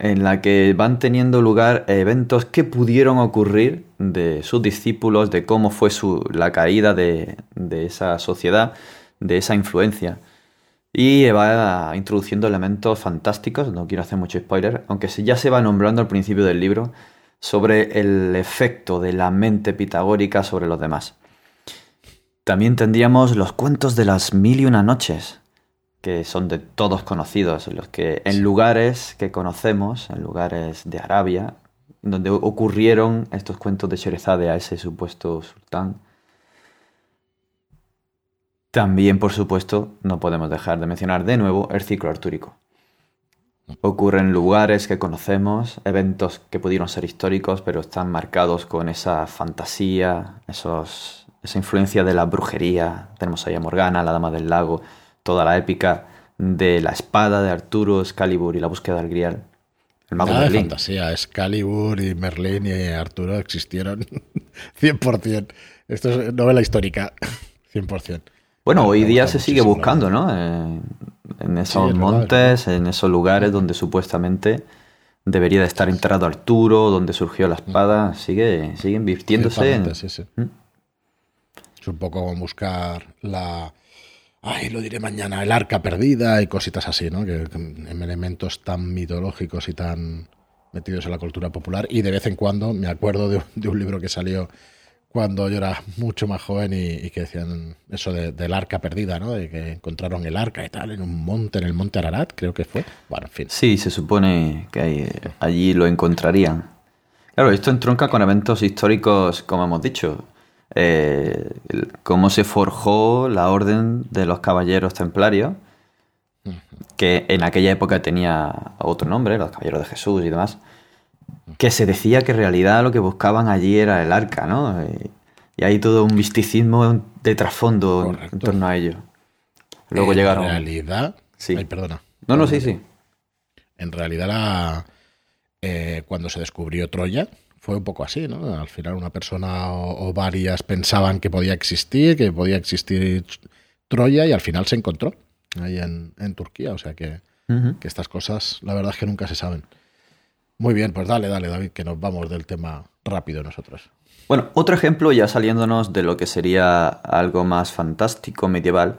en la que van teniendo lugar eventos que pudieron ocurrir de sus discípulos, de cómo fue su, la caída de, de esa sociedad, de esa influencia. Y va introduciendo elementos fantásticos, no quiero hacer mucho spoiler, aunque ya se va nombrando al principio del libro sobre el efecto de la mente pitagórica sobre los demás. También tendríamos los cuentos de las mil y una noches, que son de todos conocidos, los que en lugares que conocemos, en lugares de Arabia, donde ocurrieron estos cuentos de Sherezade a ese supuesto sultán. También, por supuesto, no podemos dejar de mencionar de nuevo el ciclo artúrico. Ocurren en lugares que conocemos, eventos que pudieron ser históricos, pero están marcados con esa fantasía, esos, esa influencia de la brujería. Tenemos ahí a Morgana, la Dama del Lago, toda la épica de la espada de Arturo, Excalibur y la búsqueda del Grial. El mago Nada de fantasía, Excalibur y Merlín y Arturo existieron 100%. Esto es novela histórica, 100%. Bueno, hoy día se sigue buscando, ¿no? en esos montes, en esos lugares donde supuestamente debería de estar enterrado Arturo, donde surgió la espada, sigue, sigue invirtiéndose. En... Sí, sí. ¿Mm? Es un poco como buscar la, ay, lo diré mañana, el arca perdida y cositas así, ¿no? Que, en elementos tan mitológicos y tan metidos en la cultura popular. Y de vez en cuando me acuerdo de, un libro que salió cuando yo era mucho más joven y, que decían eso del arca perdida, ¿no? De que encontraron el arca y tal en un monte, en el monte Ararat, creo que fue. Bueno, en fin. Sí, se supone que allí lo encontrarían. Claro, esto entronca con eventos históricos, como hemos dicho. Eh, cómo se forjó la orden de los caballeros templarios, que en aquella época tenía otro nombre, los caballeros de Jesús y demás, que se decía que en realidad lo que buscaban allí era el arca, ¿no? Y hay todo un misticismo de trasfondo en torno a ello. Luego llegaron. En realidad. Sí. Ay, perdona. No, no, sí, sí. En realidad, la, eh, cuando se descubrió Troya, fue un poco así, ¿no? Al final una persona o, varias pensaban que podía existir, que podía existir Troya y al final se encontró ahí en, Turquía. O sea que, que, estas cosas, la verdad es que nunca se saben. Muy bien, pues dale, dale, David, que nos vamos del tema rápido nosotros. Bueno, otro ejemplo ya saliéndonos de lo que sería algo más fantástico medieval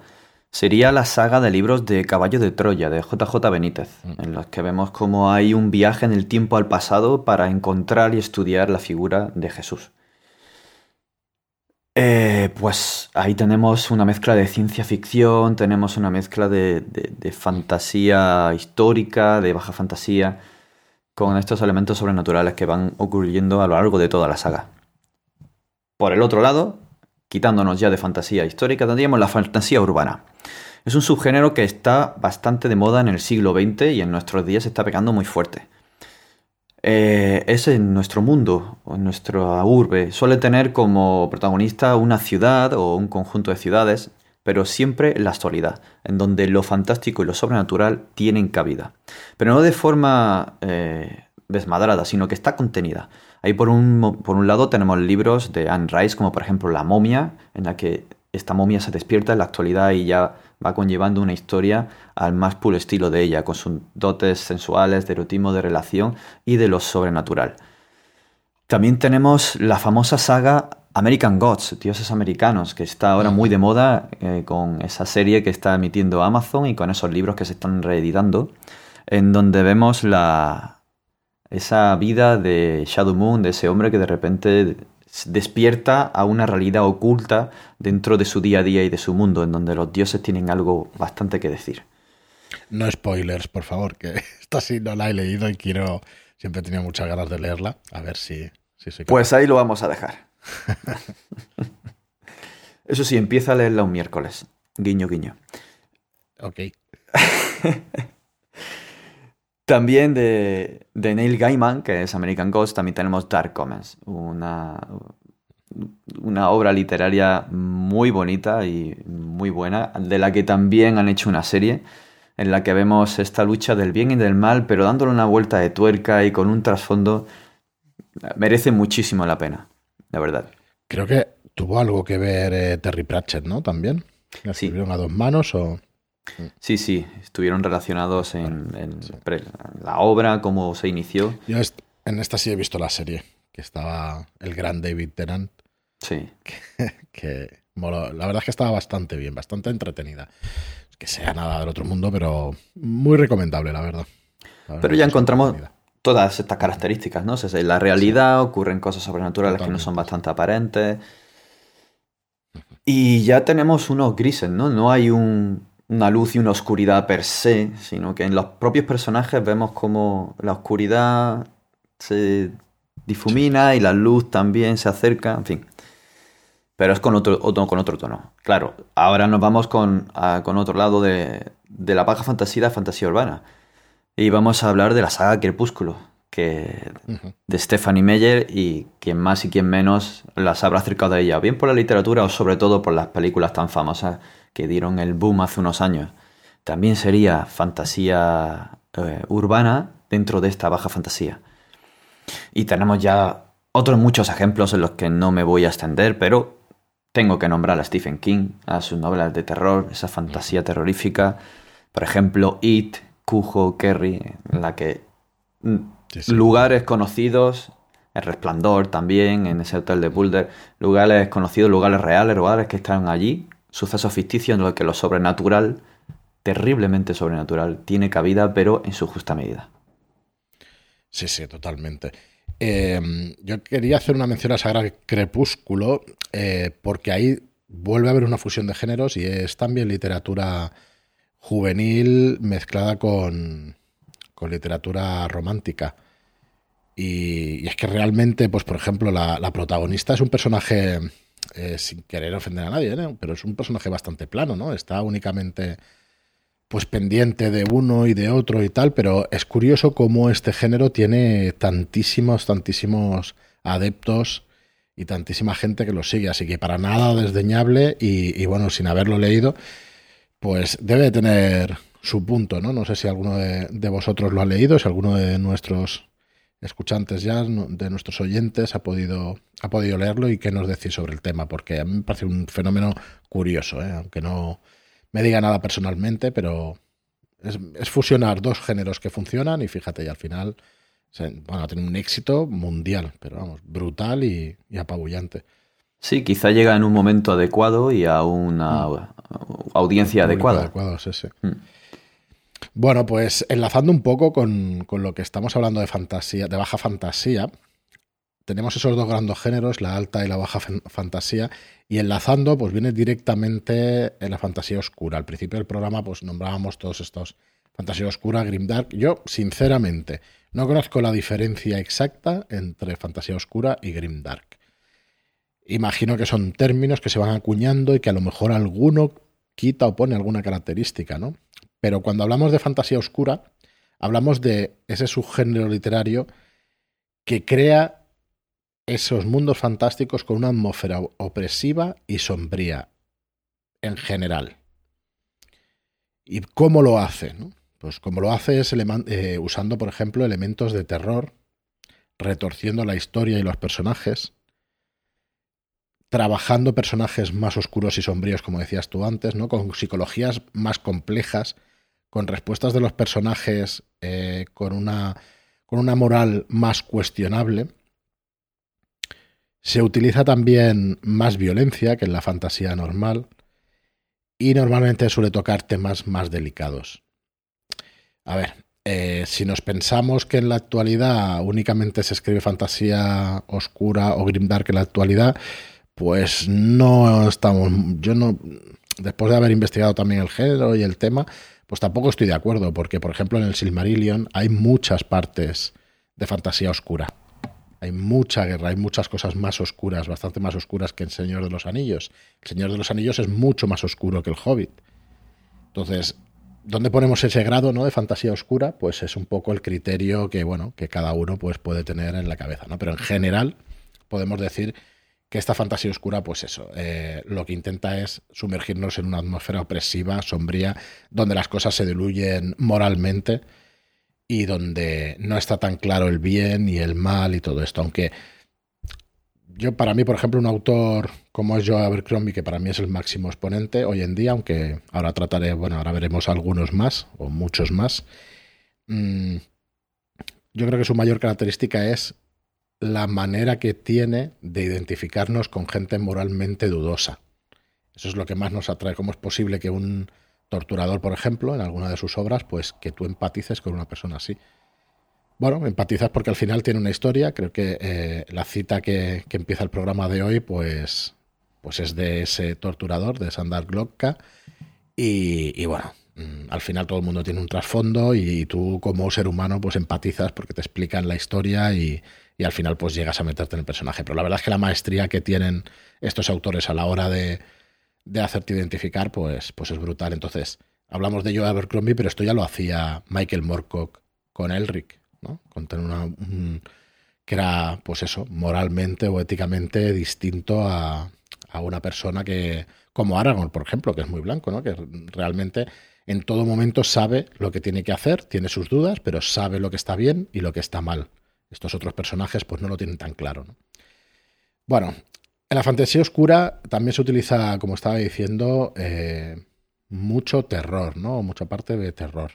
sería la saga de libros de Caballo de Troya de JJ Benítez, mm. en los que vemos cómo hay un viaje en el tiempo al pasado para encontrar y estudiar la figura de Jesús. Eh, pues ahí tenemos una mezcla de ciencia ficción, tenemos una mezcla de, fantasía histórica, de baja fantasía, con estos elementos sobrenaturales que van ocurriendo a lo largo de toda la saga. Por el otro lado, quitándonos ya de fantasía histórica, tendríamos la fantasía urbana. Es un subgénero que está bastante de moda en el siglo XX y en nuestros días está pegando muy fuerte. Eh, es en nuestro mundo, en nuestra urbe. Suele tener como protagonista una ciudad o un conjunto de ciudades, pero siempre la actualidad, en donde lo fantástico y lo sobrenatural tienen cabida. Pero no de forma eh, desmadrada, sino que está contenida. Ahí por un, por un lado tenemos libros de Anne Rice, como por ejemplo La momia, en la que esta momia se despierta en la actualidad y ya va conllevando una historia al más puro estilo de ella, con sus dotes sensuales, de erotismo, de relación y de lo sobrenatural. También tenemos la famosa saga American Gods, Dioses Americanos, que está ahora muy de moda eh, con esa serie que está emitiendo Amazon y con esos libros que se están reeditando, en donde vemos la, esa vida de Shadow Moon, de ese hombre que de repente despierta a una realidad oculta dentro de su día a día y de su mundo, en donde los dioses tienen algo bastante que decir. No spoilers, por favor, que esta sí no la he leído y quiero. Siempre he tenido muchas ganas de leerla. A ver si, si Pues ahí lo vamos a dejar. Eso sí, empieza a leerla un miércoles. Guiño, guiño. Ok. También de, Neil Gaiman, que es American Ghost, también tenemos Dark Comets, una, una obra literaria muy bonita y muy buena, de la que también han hecho una serie en la que vemos esta lucha del bien y del mal, pero dándole una vuelta de tuerca y con un trasfondo, merece muchísimo la pena, la verdad. Creo que tuvo algo que ver eh, Terry Pratchett, ¿no? También. ¿La escribieron a dos manos o...? Sí, sí, estuvieron relacionados en, la obra, cómo se inició. Yo en esta sí he visto la serie, que estaba el gran David Tennant. Sí. Que, la verdad es que estaba bastante bien, bastante entretenida. Que sea nada del otro mundo, pero muy recomendable, la verdad. pero ya encontramos todas estas características, ¿no? en la realidad ocurren cosas sobrenaturales que no son bastante aparentes. Y ya tenemos unos grises, ¿no? No hay un, una luz y una oscuridad per se, sino que en los propios personajes vemos como la oscuridad se difumina y la luz también se acerca, en fin. Pero es con otro, con otro tono. Claro, ahora nos vamos con, con otro lado de, de la baja fantasía, la fantasía urbana. Y vamos a hablar de la saga Crepúsculo, que de Stephanie Meyer y quien más y quien menos las habrá acercado a ella, bien por la literatura o sobre todo por las películas tan famosas que dieron el boom hace unos años. También sería fantasía eh, urbana dentro de esta baja fantasía. Y tenemos ya otros muchos ejemplos en los que no me voy a extender, pero tengo que nombrar a Stephen King, a sus novelas de terror, esa fantasía terrorífica. Por ejemplo, It, Cujo, Kerry, en la que mm, lugares conocidos, El Resplandor también, en ese hotel de Boulder, lugares conocidos, lugares reales, lugares que están allí, sucesos ficticios en los que lo sobrenatural, terriblemente sobrenatural, tiene cabida, pero en su justa medida. Sí, sí, totalmente. Em, yo quería hacer una mención a Sagrado Crepúsculo, eh, porque ahí vuelve a haber una fusión de géneros y es también literatura juvenil mezclada con, con literatura romántica. Y, es que realmente, pues por ejemplo, la protagonista es un personaje eh, sin querer ofender a nadie, pero es un personaje bastante plano, ¿no? Está únicamente pues pendiente de uno y de otro y tal, pero es curioso cómo este género tiene tantísimos, tantísimos adeptos y tantísima gente que lo sigue, así que para nada desdeñable y, bueno, sin haberlo leído, pues debe tener su punto, ¿no? No sé si alguno de vosotros lo ha leído, si alguno de nuestros escuchantes ya, de nuestros oyentes, ha podido, ha podido leerlo y qué nos decís sobre el tema, porque a mí me parece un fenómeno curioso, ¿eh? aunque no me diga nada personalmente, pero es, fusionar dos géneros que funcionan y fíjate, y al final, bueno, tiene un éxito mundial, pero vamos, brutal y, apabullante. Sí, quizá llega en un momento adecuado y a una mm. audiencia adecuada. Adecuado, sí, sí. Mm. Bueno, pues enlazando un poco con, lo que estamos hablando de fantasía, de baja fantasía, tenemos esos dos grandes géneros, la alta y la baja fantasía, y enlazando, pues viene directamente en la fantasía oscura. Al principio del programa, pues nombrábamos todos estos fantasía oscura, grimdark. Yo, sinceramente, no conozco la diferencia exacta entre fantasía oscura y grimdark. Imagino que son términos que se van acuñando y que a lo mejor alguno quita o pone alguna característica, ¿no? Pero cuando hablamos de fantasía oscura, hablamos de ese subgénero literario que crea esos mundos fantásticos con una atmósfera opresiva y sombría en general. ¿Y cómo lo hace? Pues como lo hace es eh, usando, por ejemplo, elementos de terror, retorciendo la historia y los personajes, trabajando personajes más oscuros y sombríos, como decías tú antes, ¿no? Con psicologías más complejas, con respuestas de los personajes eh, con, una, con una moral más cuestionable. Se utiliza también más violencia que en la fantasía normal y normalmente suele tocar temas más delicados. A ver, eh, si nos pensamos que en la actualidad únicamente se escribe fantasía oscura o grimdark en la actualidad, pues no estamos, yo no, después de haber investigado también el género y el tema, pues tampoco estoy de acuerdo, porque por ejemplo en el Silmarillion hay muchas partes de fantasía oscura. Hay mucha guerra, hay muchas cosas más oscuras, bastante más oscuras que el Señor de los Anillos. El Señor de los Anillos es mucho más oscuro que el Hobbit. Entonces, ¿dónde ponemos ese grado ¿no? de fantasía oscura? Pues es un poco el criterio que, bueno, que cada uno pues, puede tener en la cabeza. ¿no? Pero en general podemos decir que esta fantasía oscura, pues eso, eh, lo que intenta es sumergirnos en una atmósfera opresiva, sombría, donde las cosas se diluyen moralmente y donde no está tan claro el bien y el mal y todo esto. Aunque yo, para mí, por ejemplo, un autor como es Joe Abercrombie, que para mí es el máximo exponente hoy en día, aunque ahora trataré, bueno, ahora veremos algunos más o muchos más. Mm, yo creo que su mayor característica es la manera que tiene de identificarnos con gente moralmente dudosa. Eso es lo que más nos atrae. ¿Cómo es posible que un torturador, por ejemplo, en alguna de sus obras, pues que tú empatices con una persona así? Bueno, empatizas porque al final tiene una historia. Creo que eh, la cita que, empieza el programa de hoy, pues, pues es de ese torturador, de Sandar Glocka. Y, y bueno, al final todo el mundo tiene un trasfondo y tú como ser humano pues empatizas porque te explican la historia y, y al final pues llegas a meterte en el personaje. Pero la verdad es que la maestría que tienen estos autores a la hora de, hacerte identificar, pues, pues es brutal. Entonces, hablamos de Joe Abercrombie, pero esto ya lo hacía Michael Moorcock con Elric, ¿no? Con una, que era, pues eso, moralmente o éticamente distinto a, a, una persona que, como Aragorn, por ejemplo, que es muy blanco, ¿no? Que realmente en todo momento sabe lo que tiene que hacer, tiene sus dudas, pero sabe lo que está bien y lo que está mal. Estos otros personajes pues no lo tienen tan claro. Bueno, en la fantasía oscura también se utiliza, como estaba diciendo, eh, mucho terror, ¿no? Mucha parte de terror.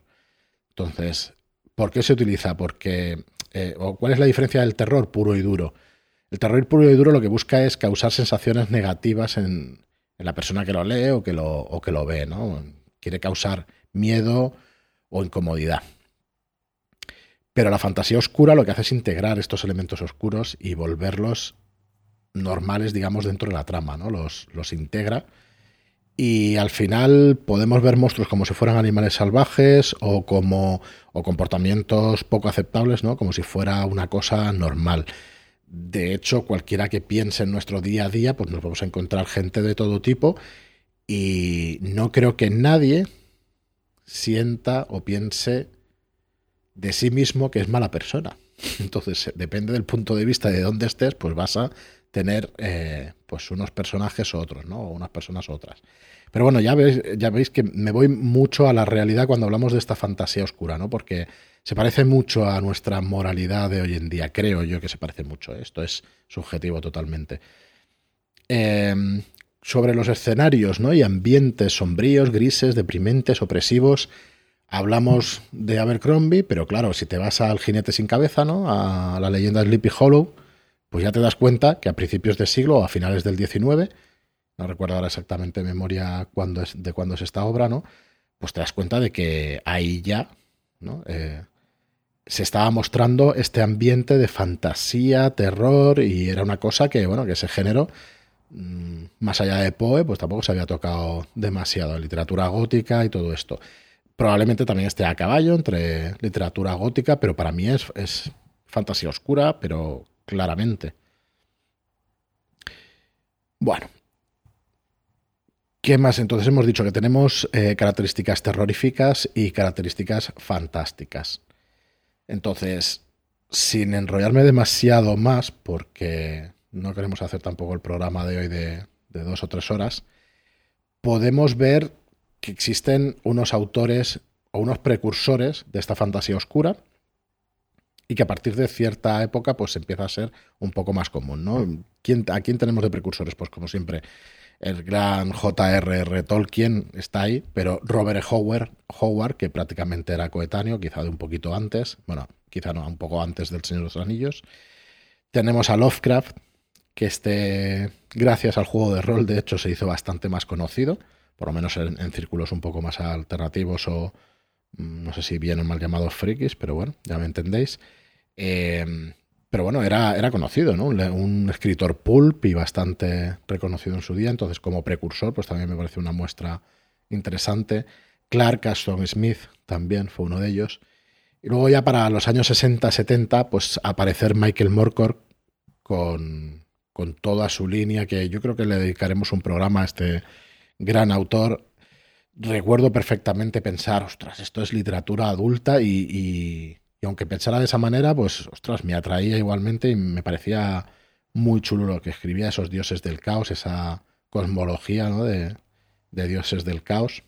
Entonces, ¿por qué se utiliza? Porque, eh, o ¿cuál es la diferencia del terror puro y duro? El terror puro y duro lo que busca es causar sensaciones negativas en, la persona que lo lee o que lo, o que lo ve, ¿no? Quiere causar miedo o incomodidad. Pero la fantasía oscura lo que hace es integrar estos elementos oscuros y volverlos normales, digamos, dentro de la trama, ¿no? Los, los integra. Y al final podemos ver monstruos como si fueran animales salvajes o como o comportamientos poco aceptables, ¿no? Como si fuera una cosa normal. De hecho, cualquiera que piense en nuestro día a día, pues nos vamos a encontrar gente de todo tipo y no creo que nadie sienta o piense de sí mismo que es mala persona. Entonces, depende del punto de vista de dónde estés, pues vas a tener eh, pues unos personajes u otros, ¿no? O unas personas u otras. Pero bueno, ya veis, ya veis que me voy mucho a la realidad cuando hablamos de esta fantasía oscura, ¿no? Porque se parece mucho a nuestra moralidad de hoy en día. Creo yo que se parece mucho. ¿eh? Esto es subjetivo totalmente. Em, sobre los escenarios, ¿no? Y ambientes sombríos, grises, deprimentes, opresivos Hablamos de Abercrombie, pero claro, si te vas al jinete sin cabeza, ¿no? A la leyenda Sleepy Hollow, pues ya te das cuenta que a principios de siglo o a finales del XIX, no recuerdo ahora exactamente memoria cuándo es, de cuándo es esta obra, ¿no? Pues te das cuenta de que ahí ya, ¿no? Eh, se estaba mostrando este ambiente de fantasía, terror, y era una cosa que, bueno, que ese género, más allá de Poe, pues tampoco se había tocado demasiado, literatura gótica y todo esto probablemente también esté a caballo entre literatura gótica, pero para mí es, es fantasía oscura, pero claramente. Bueno. ¿Qué más? Entonces hemos dicho que tenemos eh, características terroríficas y características fantásticas. Entonces, sin enrollarme demasiado más, porque no queremos hacer tampoco el programa de hoy de, dos o tres horas, podemos ver que existen unos autores o unos precursores de esta fantasía oscura y que a partir de cierta época pues empieza a ser un poco más común, ¿no? ¿Quién, ¿A quién tenemos de precursores? Pues como siempre, el gran J.R.R. Tolkien está ahí, pero Robert Howard, Howard, que prácticamente era coetáneo, quizá de un poquito antes, bueno, quizá no, un poco antes del Señor de los Anillos. Tenemos a Lovecraft, que este, gracias al juego de rol, de hecho, se hizo bastante más conocido, por lo menos en, círculos un poco más alternativos o mm, no sé si bien o mal llamados frikis, pero bueno, ya me entendéis. Eh, pero bueno, era, era conocido, ¿no? Un escritor pulp y bastante reconocido en su día, entonces como precursor, pues también me parece una muestra interesante. Clark Ashton Smith también fue uno de ellos. Y luego ya para los años 60-70, pues aparecer Michael Moorcock con, con toda su línea, que yo creo que le dedicaremos un programa a este gran autor. Recuerdo perfectamente pensar, ostras, esto es literatura adulta y y aunque pensara de esa manera, pues, ostras, me atraía igualmente y me parecía muy chulo lo que escribía, esos dioses del caos, esa cosmología ¿no? de, dioses del caos,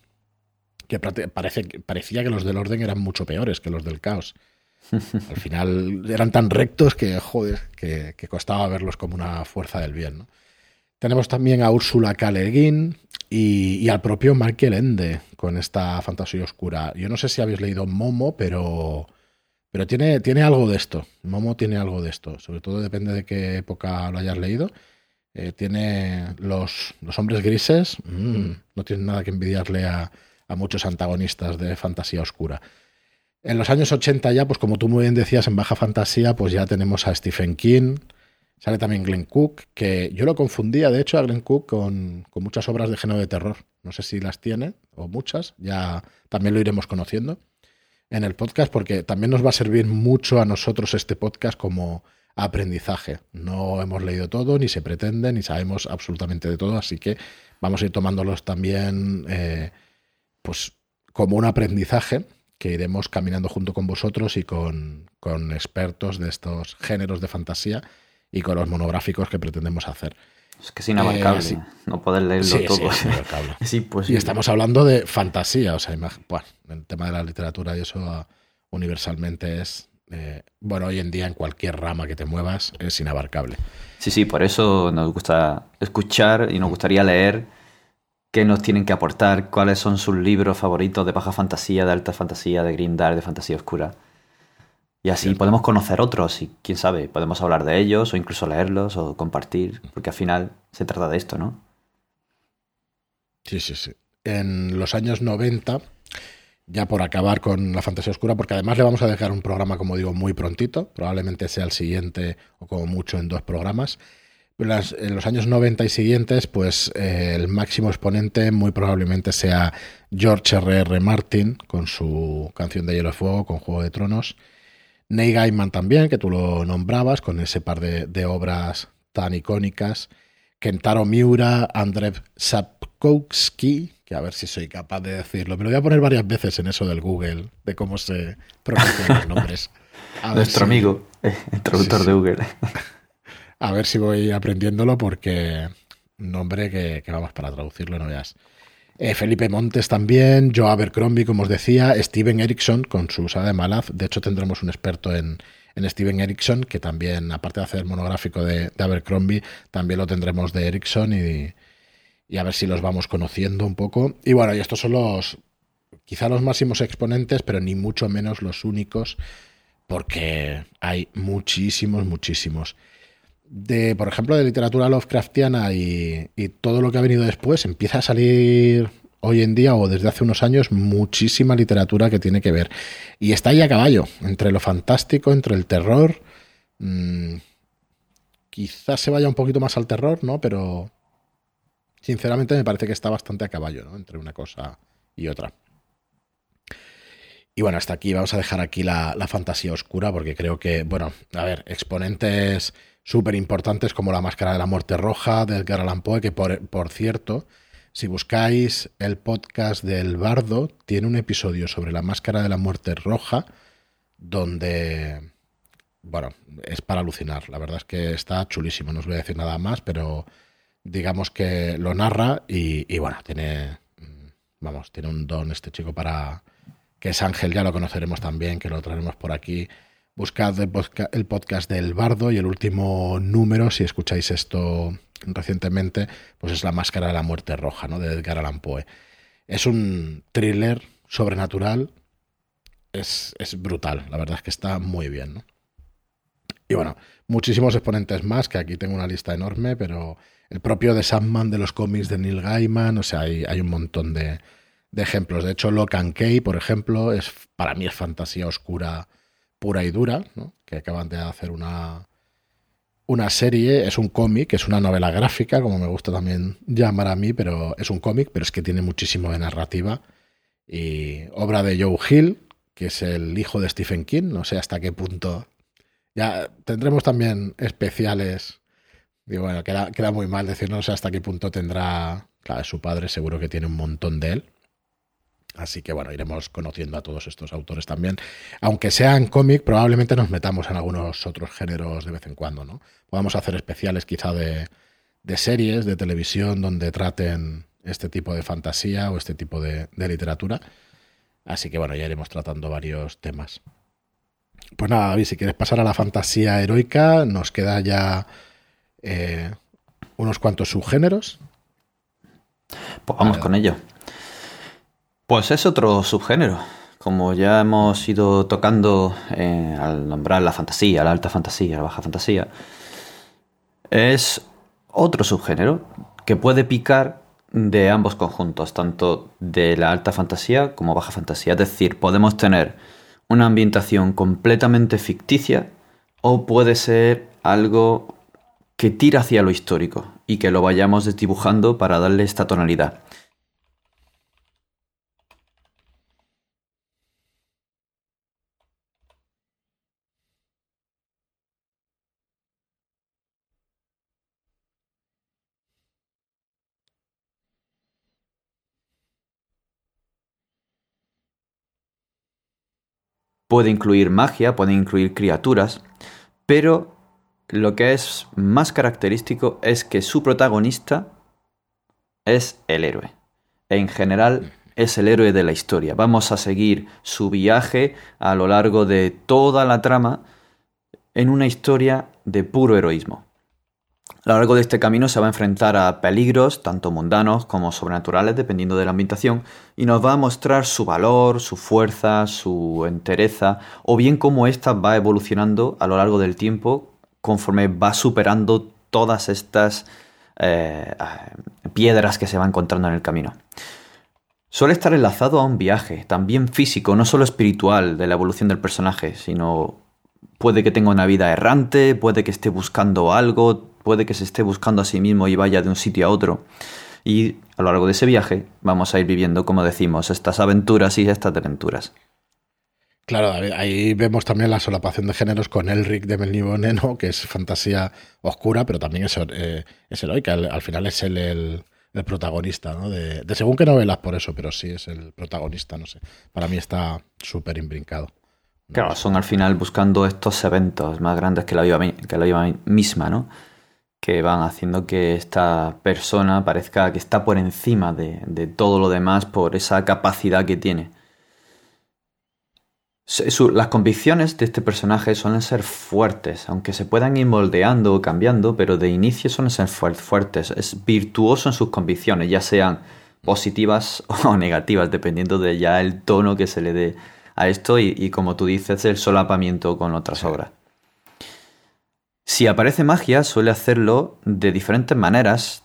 que parece, parecía que los del orden eran mucho peores que los del caos. Al final eran tan rectos que, joder, que, costaba verlos como una fuerza del bien. Tenemos también a Úrsula K. Y, y, al propio Michael Ende con esta fantasía oscura. Yo no sé si habéis leído Momo, pero pero tiene, tiene algo de esto. Momo tiene algo de esto. Sobre todo depende de qué época lo hayas leído. Eh, tiene los, los, hombres grises. Mm, no tiene nada que envidiarle a, a, muchos antagonistas de fantasía oscura. En los años 80 ya, pues como tú muy bien decías, en baja fantasía, pues ya tenemos a Stephen King. Sale también Glenn Cook, que yo lo confundía, de hecho, a Glenn Cook con, con muchas obras de género de terror. No sé si las tiene o muchas, ya también lo iremos conociendo en el podcast porque también nos va a servir mucho a nosotros este podcast como aprendizaje. No hemos leído todo, ni se pretende, ni sabemos absolutamente de todo, así que vamos a ir tomándolos también eh, pues como un aprendizaje que iremos caminando junto con vosotros y con, con expertos de estos géneros de fantasía y con los monográficos que pretendemos hacer. Es que es inabarcable, eh, no poder leerlo todo. Sí, es Y estamos hablando de fantasía, o sea, bueno, el tema de la literatura y eso ah, universalmente es, eh, bueno, hoy en día en cualquier rama que te muevas es inabarcable. Sí, sí, por eso nos gusta escuchar y nos gustaría leer qué nos tienen que aportar, cuáles son sus libros favoritos de baja fantasía, de alta fantasía, de grimdark, de fantasía oscura. Y así podemos conocer otros y quién sabe, podemos hablar de ellos o incluso leerlos o compartir, porque al final se trata de esto, ¿no? Sí, sí, sí. En los años 90, ya por acabar con la fantasía oscura, porque además le vamos a dejar un programa, como digo, muy prontito, probablemente sea el siguiente o como mucho en dos programas. En los años 90 y siguientes, pues eh, el máximo exponente muy probablemente sea George R.R. R. Martin con su canción de Hielo y Fuego, con Juego de Tronos Neil Gaiman también, que tú lo nombrabas, con ese par de, obras tan icónicas. Kentaro Miura, Andrzej Sapkowski, que a ver si soy capaz de decirlo. Me lo voy a poner varias veces en eso del Google, de cómo se pronuncian los nombres. Nuestro amigo, el eh, traductor de Google. A ver si voy aprendiéndolo porque nombre que, vamos para traducirlo, no veas. Eh, Felipe Montes también, Joe Abercrombie, como os decía, Steven Erickson con su saga de Malaz. De hecho, tendremos un experto en, Steven Erickson, que también, aparte de hacer el monográfico de, Abercrombie, también lo tendremos de Erickson y, a ver si los vamos conociendo un poco. Y bueno, y estos son los, quizá los máximos exponentes, pero ni mucho menos los únicos, porque hay muchísimos, muchísimos de, por ejemplo, de literatura Lovecraftiana y, todo lo que ha venido después, empieza a salir hoy en día o desde hace unos años muchísima literatura que tiene que ver. Y está ahí a caballo, entre lo fantástico, entre el terror. Mm, quizás se vaya un poquito más al terror, ¿no? Pero sinceramente me parece que está bastante a caballo, ¿no? Entre una cosa y otra. Y bueno, hasta aquí vamos a dejar aquí la, la fantasía oscura porque creo que, bueno, a ver, exponentes súper importantes como La Máscara de la Muerte Roja de Edgar Allan Poe, que por, cierto, si buscáis el podcast del Bardo, tiene un episodio sobre La Máscara de la Muerte Roja, donde, bueno, es para alucinar. La verdad es que está chulísimo, no os voy a decir nada más, pero digamos que lo narra y, y bueno, tiene, vamos, tiene un don este chico para, que es Ángel, ya lo conoceremos también, que lo traeremos por aquí buscad el podcast del Bardo y el último número, si escucháis esto recientemente, pues es La Máscara de la Muerte Roja, ¿no? De Edgar Allan Poe. Es un thriller sobrenatural, es, es brutal, la verdad es que está muy bien, ¿no? Y bueno, muchísimos exponentes más, que aquí tengo una lista enorme, pero el propio de Sandman de los cómics de Neil Gaiman, o sea, hay, hay un montón de, de, ejemplos. De hecho, Lock and por ejemplo, es para mí es fantasía oscura pura y dura, ¿no? que acaban de hacer una, una serie, es un cómic, es una novela gráfica, como me gusta también llamar a mí, pero es un cómic, pero es que tiene muchísimo de narrativa. Y obra de Joe Hill, que es el hijo de Stephen King, no sé hasta qué punto. Ya tendremos también especiales. Digo, bueno, queda, queda muy mal decir, no sé hasta qué punto tendrá. Claro, su padre seguro que tiene un montón de él. Así que bueno, iremos conociendo a todos estos autores también. Aunque sean cómic, probablemente nos metamos en algunos otros géneros de vez en cuando, ¿no? Podamos hacer especiales quizá de, de series, de televisión, donde traten este tipo de fantasía o este tipo de, literatura. Así que bueno, ya iremos tratando varios temas. Pues nada, David, si quieres pasar a la fantasía heroica, nos queda ya eh, unos cuantos subgéneros. Pues vamos con ello. Pues es otro subgénero. Como ya hemos ido tocando eh, al nombrar la fantasía, la alta fantasía, la baja fantasía, es otro subgénero que puede picar de ambos conjuntos, tanto de la alta fantasía como baja fantasía. Es decir, podemos tener una ambientación completamente ficticia o puede ser algo que tira hacia lo histórico y que lo vayamos desdibujando para darle esta tonalidad. Puede incluir magia, puede incluir criaturas, pero lo que es más característico es que su protagonista es el héroe. En general es el héroe de la historia. Vamos a seguir su viaje a lo largo de toda la trama en una historia de puro heroísmo. A lo largo de este camino se va a enfrentar a peligros, tanto mundanos como sobrenaturales, dependiendo de la ambientación, y nos va a mostrar su valor, su fuerza, su entereza, o bien cómo ésta va evolucionando a lo largo del tiempo conforme va superando todas estas eh, piedras que se va encontrando en el camino. Suele estar enlazado a un viaje, también físico, no solo espiritual, de la evolución del personaje, sino puede que tenga una vida errante, puede que esté buscando algo, puede que se esté buscando a sí mismo y vaya de un sitio a otro. Y a lo largo de ese viaje vamos a ir viviendo, como decimos, estas aventuras y estas aventuras. Claro, ahí vemos también la solapación de géneros con Elric de Melnibone, ¿no? que es fantasía oscura, pero también es, eh, es heroica. Al, final es él el, protagonista, ¿no? De, según qué novelas por eso, pero sí es el protagonista, no sé. Para mí está súper imbrincado. Claro, son al final buscando estos eventos más grandes que la vida, que la vida misma, ¿no? Que van haciendo que esta persona parezca que está por encima de, todo lo demás por esa capacidad que tiene. las convicciones de este personaje suelen ser fuertes, aunque se puedan ir moldeando o cambiando, pero de inicio suelen ser fuertes. Es virtuoso en sus convicciones, ya sean positivas o negativas, dependiendo de ya el tono que se le dé a esto y, y como tú dices, el solapamiento con otras obras. Si aparece magia, suele hacerlo de diferentes maneras,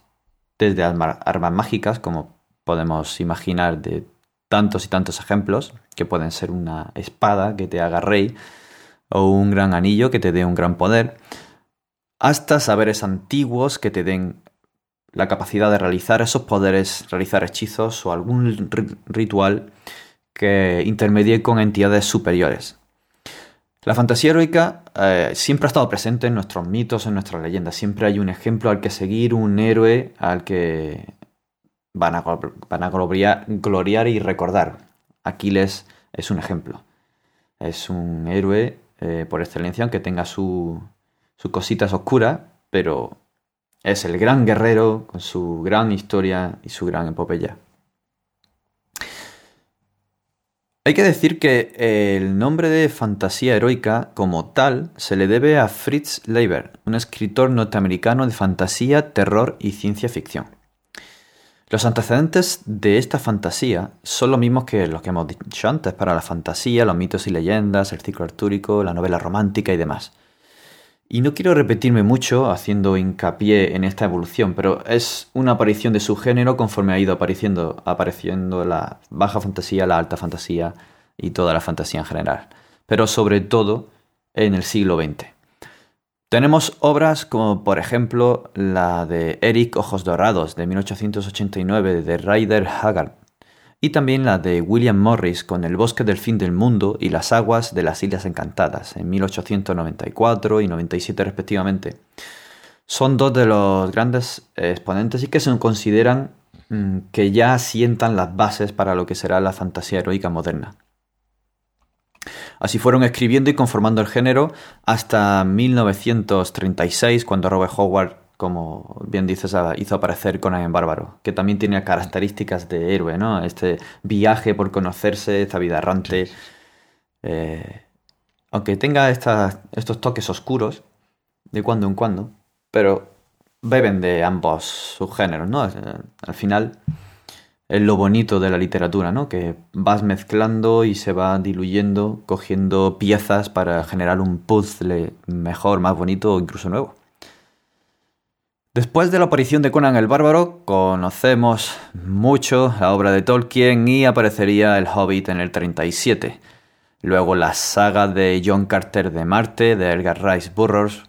desde armas mágicas, como podemos imaginar de tantos y tantos ejemplos, que pueden ser una espada que te haga rey, o un gran anillo que te dé un gran poder, hasta saberes antiguos que te den la capacidad de realizar esos poderes, realizar hechizos o algún ritual que intermedie con entidades superiores. La fantasía heroica eh, siempre ha estado presente en nuestros mitos, en nuestras leyendas. Siempre hay un ejemplo al que seguir, un héroe al que van a, van a gloriar, y recordar. Aquiles es un ejemplo. Es un héroe eh, por excelencia, aunque tenga sus cositas oscuras, pero es el gran guerrero con su gran historia y su gran epopeya. Hay que decir que el nombre de fantasía heroica como tal se le debe a Fritz Leiber, un escritor norteamericano de fantasía, terror y ciencia ficción. Los antecedentes de esta fantasía son los mismos que los que hemos dicho antes para la fantasía, los mitos y leyendas, el ciclo artúrico, la novela romántica y demás. Y no quiero repetirme mucho haciendo hincapié en esta evolución, pero es una aparición de su género conforme ha ido apareciendo, apareciendo la baja fantasía, la alta fantasía y toda la fantasía en general. Pero sobre todo en el siglo XX. Tenemos obras como por ejemplo la de Eric Ojos Dorados de 1889 de Ryder Haggard y también la de William Morris con El bosque del fin del mundo y Las aguas de las Islas Encantadas en 1894 y 97 respectivamente. Son dos de los grandes exponentes y que se consideran mm, que ya sientan las bases para lo que será la fantasía heroica moderna. Así fueron escribiendo y conformando el género hasta 1936, cuando Robert Howard como bien dices, hizo aparecer Conan en Bárbaro, que también tiene características de héroe, ¿no? Este viaje por conocerse, esta vida errante. Eh, aunque tenga estos toques oscuros, de cuando en cuando, pero beben de ambos subgéneros, ¿no? Eh, al final es lo bonito de la literatura, ¿no? Que vas mezclando y se va diluyendo, cogiendo piezas para generar un puzzle mejor, más bonito o incluso nuevo. Después de la aparición de Conan el Bárbaro, conocemos mucho la obra de Tolkien y aparecería El Hobbit en el 37. Luego la saga de John Carter de Marte, de Edgar Rice Burroughs.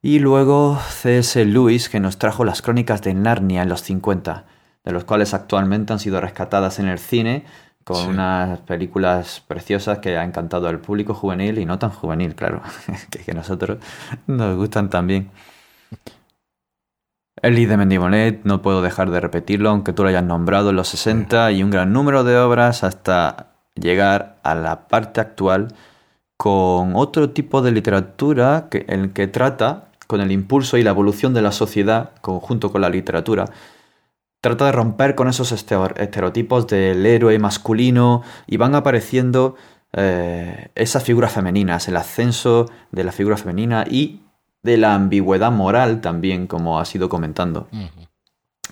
Y luego C.S. Lewis, que nos trajo las crónicas de Narnia en los 50, de los cuales actualmente han sido rescatadas en el cine, con unas películas preciosas que ha encantado al público juvenil y no tan juvenil, claro, que, que nosotros nos gustan también. El de Mendimonet, no puedo dejar de repetirlo, aunque tú lo hayas nombrado en los 60 y un gran número de obras hasta llegar a la parte actual con otro tipo de literatura que, en el que trata con el impulso y la evolución de la sociedad conjunto con la literatura. Trata de romper con esos estereotipos del héroe masculino y van apareciendo eh, esas figuras femeninas, el ascenso de la figura femenina y de la ambigüedad moral también, como ha sido comentando.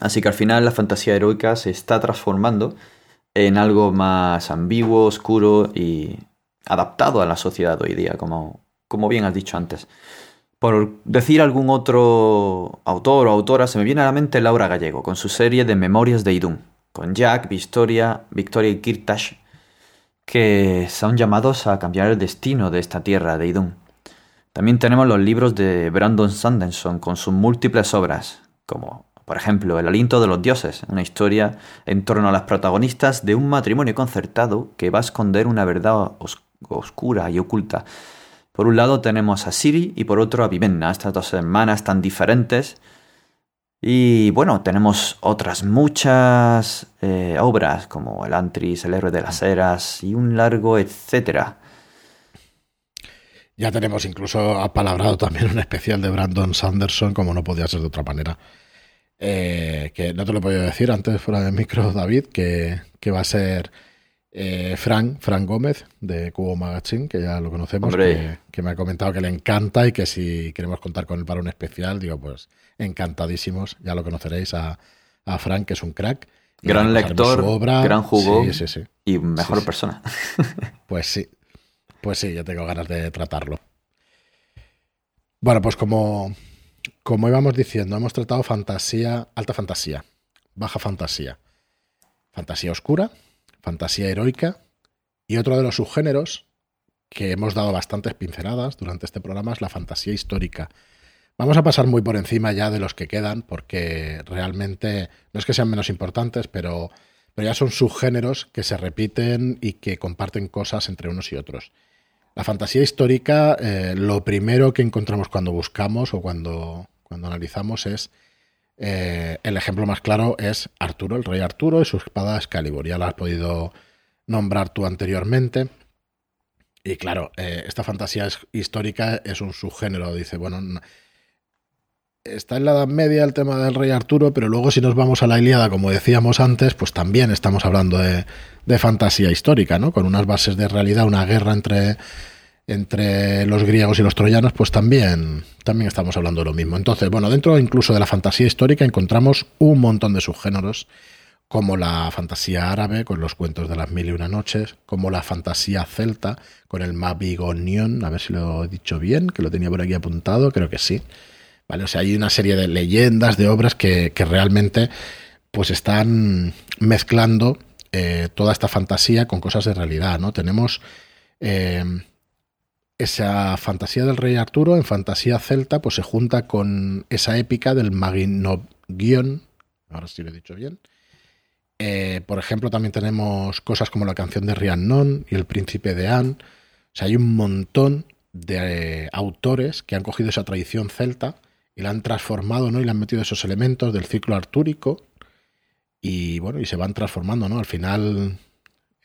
Así que al final la fantasía heroica se está transformando en algo más ambiguo, oscuro y adaptado a la sociedad hoy día, como, como bien has dicho antes. Por decir algún otro autor o autora, se me viene a la mente Laura Gallego, con su serie de Memorias de Idún, con Jack, Victoria, Victoria y Kirtash, que son llamados a cambiar el destino de esta tierra de Idún. También tenemos los libros de Brandon Sanderson con sus múltiples obras, como por ejemplo El aliento de los dioses, una historia en torno a las protagonistas de un matrimonio concertado que va a esconder una verdad oscura y oculta. Por un lado tenemos a Siri y por otro a Vivenna, estas dos hermanas tan diferentes. Y bueno, tenemos otras muchas eh, obras como El Antris, El héroe de las eras y un largo etcétera. Ya tenemos incluso apalabrado también un especial de Brandon Sanderson, como no podía ser de otra manera. Eh, que no te lo he podido decir antes fuera del micro, David, que, va a ser eh, Frank, Frank Gómez de Cubo Magazine, que ya lo conocemos, que, me ha comentado que le encanta y que si queremos contar con él para un especial, digo, pues encantadísimos, ya lo conoceréis a, a Frank, que es un crack. Gran lector, gran jugo y mejor persona. Pues sí, pues sí, yo tengo ganas de tratarlo. Bueno, pues como, como íbamos diciendo, hemos tratado fantasía, alta fantasía, baja fantasía, fantasía oscura, fantasía heroica y otro de los subgéneros que hemos dado bastantes pinceladas durante este programa es la fantasía histórica. Vamos a pasar muy por encima ya de los que quedan porque realmente no es que sean menos importantes, pero, pero ya son subgéneros que se repiten y que comparten cosas entre unos y otros. La fantasía histórica, eh, lo primero que encontramos cuando buscamos o cuando, cuando analizamos es eh, el ejemplo más claro es Arturo, el rey Arturo y su espada Excalibur. Ya lo has podido nombrar tú anteriormente. Y claro, eh, esta fantasía histórica es un subgénero. Dice, bueno, está en la Edad Media el tema del rey Arturo, pero luego si nos vamos a la Ilíada, como decíamos antes, pues también estamos hablando de, fantasía histórica, ¿no? Con unas bases de realidad, una guerra entre, entre los griegos y los troyanos, pues también, también estamos hablando de lo mismo. Entonces, bueno, dentro incluso de la fantasía histórica encontramos un montón de subgéneros, como la fantasía árabe, con los cuentos de las mil y una noches, como la fantasía celta, con el Mabigonion, a ver si lo he dicho bien, que lo tenía por aquí apuntado, creo que sí o sea, hay una serie de leyendas, de obras que, realmente pues están mezclando eh, toda esta fantasía con cosas de realidad, ¿no? Tenemos eh, esa fantasía del rey Arturo en fantasía celta, pues se junta con esa épica del Maginogion, ahora sí lo he dicho bien. Eh, por ejemplo, también tenemos cosas como la canción de Rhiannon y el príncipe de Anne. O sea, hay un montón de autores que han cogido esa tradición celta y la han transformado, ¿no? Y le han metido esos elementos del ciclo artúrico y bueno, y se van transformando, ¿no? Al final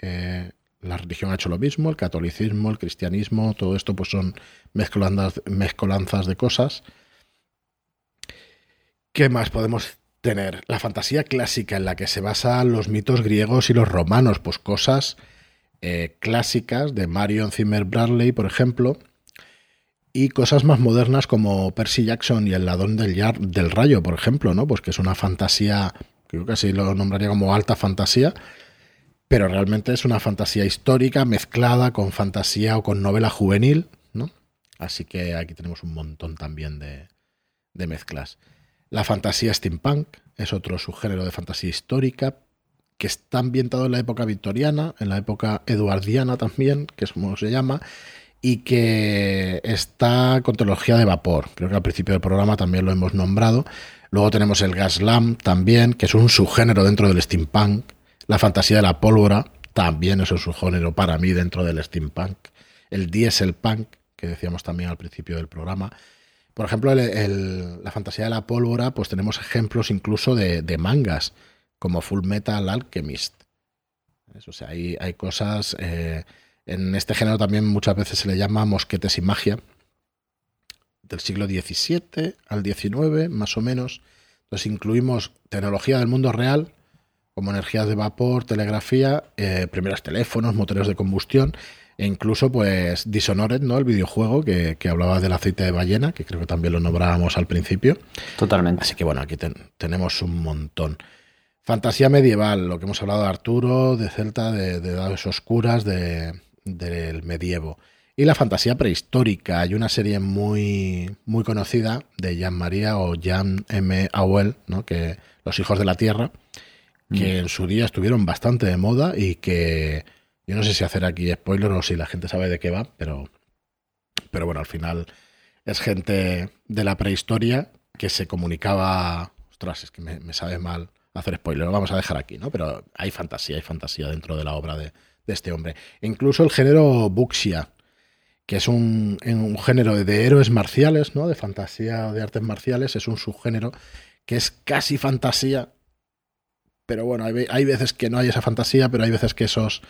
eh, la religión ha hecho lo mismo, el catolicismo, el cristianismo, todo esto pues son mezcolanzas, mezcolanzas de cosas. ¿Qué más podemos tener? La fantasía clásica en la que se basan los mitos griegos y los romanos, pues cosas eh, clásicas de Marion Zimmer Bradley, por ejemplo, y cosas más modernas como Percy Jackson y el ladrón del, rayo, por ejemplo, ¿no? Pues que es una fantasía, creo que así lo nombraría como alta fantasía, pero realmente es una fantasía histórica mezclada con fantasía o con novela juvenil, ¿no? Así que aquí tenemos un montón también de, de mezclas. La fantasía steampunk es otro subgénero de fantasía histórica que está ambientado en la época victoriana, en la época eduardiana también, que es como se llama, y que está con tecnología de vapor. Creo que al principio del programa también lo hemos nombrado. Luego tenemos el gas lamp también, que es un subgénero dentro del steampunk. La fantasía de la pólvora también es un subgénero para mí dentro del steampunk. El diesel punk, que decíamos también al principio del programa. Por ejemplo, la fantasía de la pólvora, pues tenemos ejemplos incluso de, mangas, como Full Metal Alchemist. O sea, hay, hay cosas... Eh, en este género también muchas veces se le llama mosquetes y magia, del siglo XVII al XIX, más o menos. Entonces incluimos tecnología del mundo real, como energías de vapor, telegrafía, eh, primeros teléfonos, motores de combustión, e incluso pues Dishonored, ¿no? El videojuego que, hablaba del aceite de ballena, que creo que también lo nombrábamos al principio. Totalmente. Así que bueno, aquí tenemos un montón. Fantasía medieval, lo que hemos hablado de Arturo, de Celta, de, de edades oscuras, de, del medievo. Y la fantasía prehistórica. Hay una serie muy, muy conocida de Jean María o Jean M. Auel, ¿no? que Los hijos de la tierra, que mm. en su día estuvieron bastante de moda y que yo no sé si hacer aquí spoiler o si la gente sabe de qué va, pero, pero bueno, al final es gente de la prehistoria que se comunicaba. Ostras, es que me, me sabe mal hacer spoiler, lo vamos a dejar aquí, ¿no? Pero hay fantasía, hay fantasía dentro de la obra de, de este hombre. Incluso el género Buxia, que es un, género de héroes marciales, ¿no? De fantasía o de artes marciales, es un subgénero que es casi fantasía. Pero bueno, hay, veces que no hay esa fantasía, pero hay veces que esos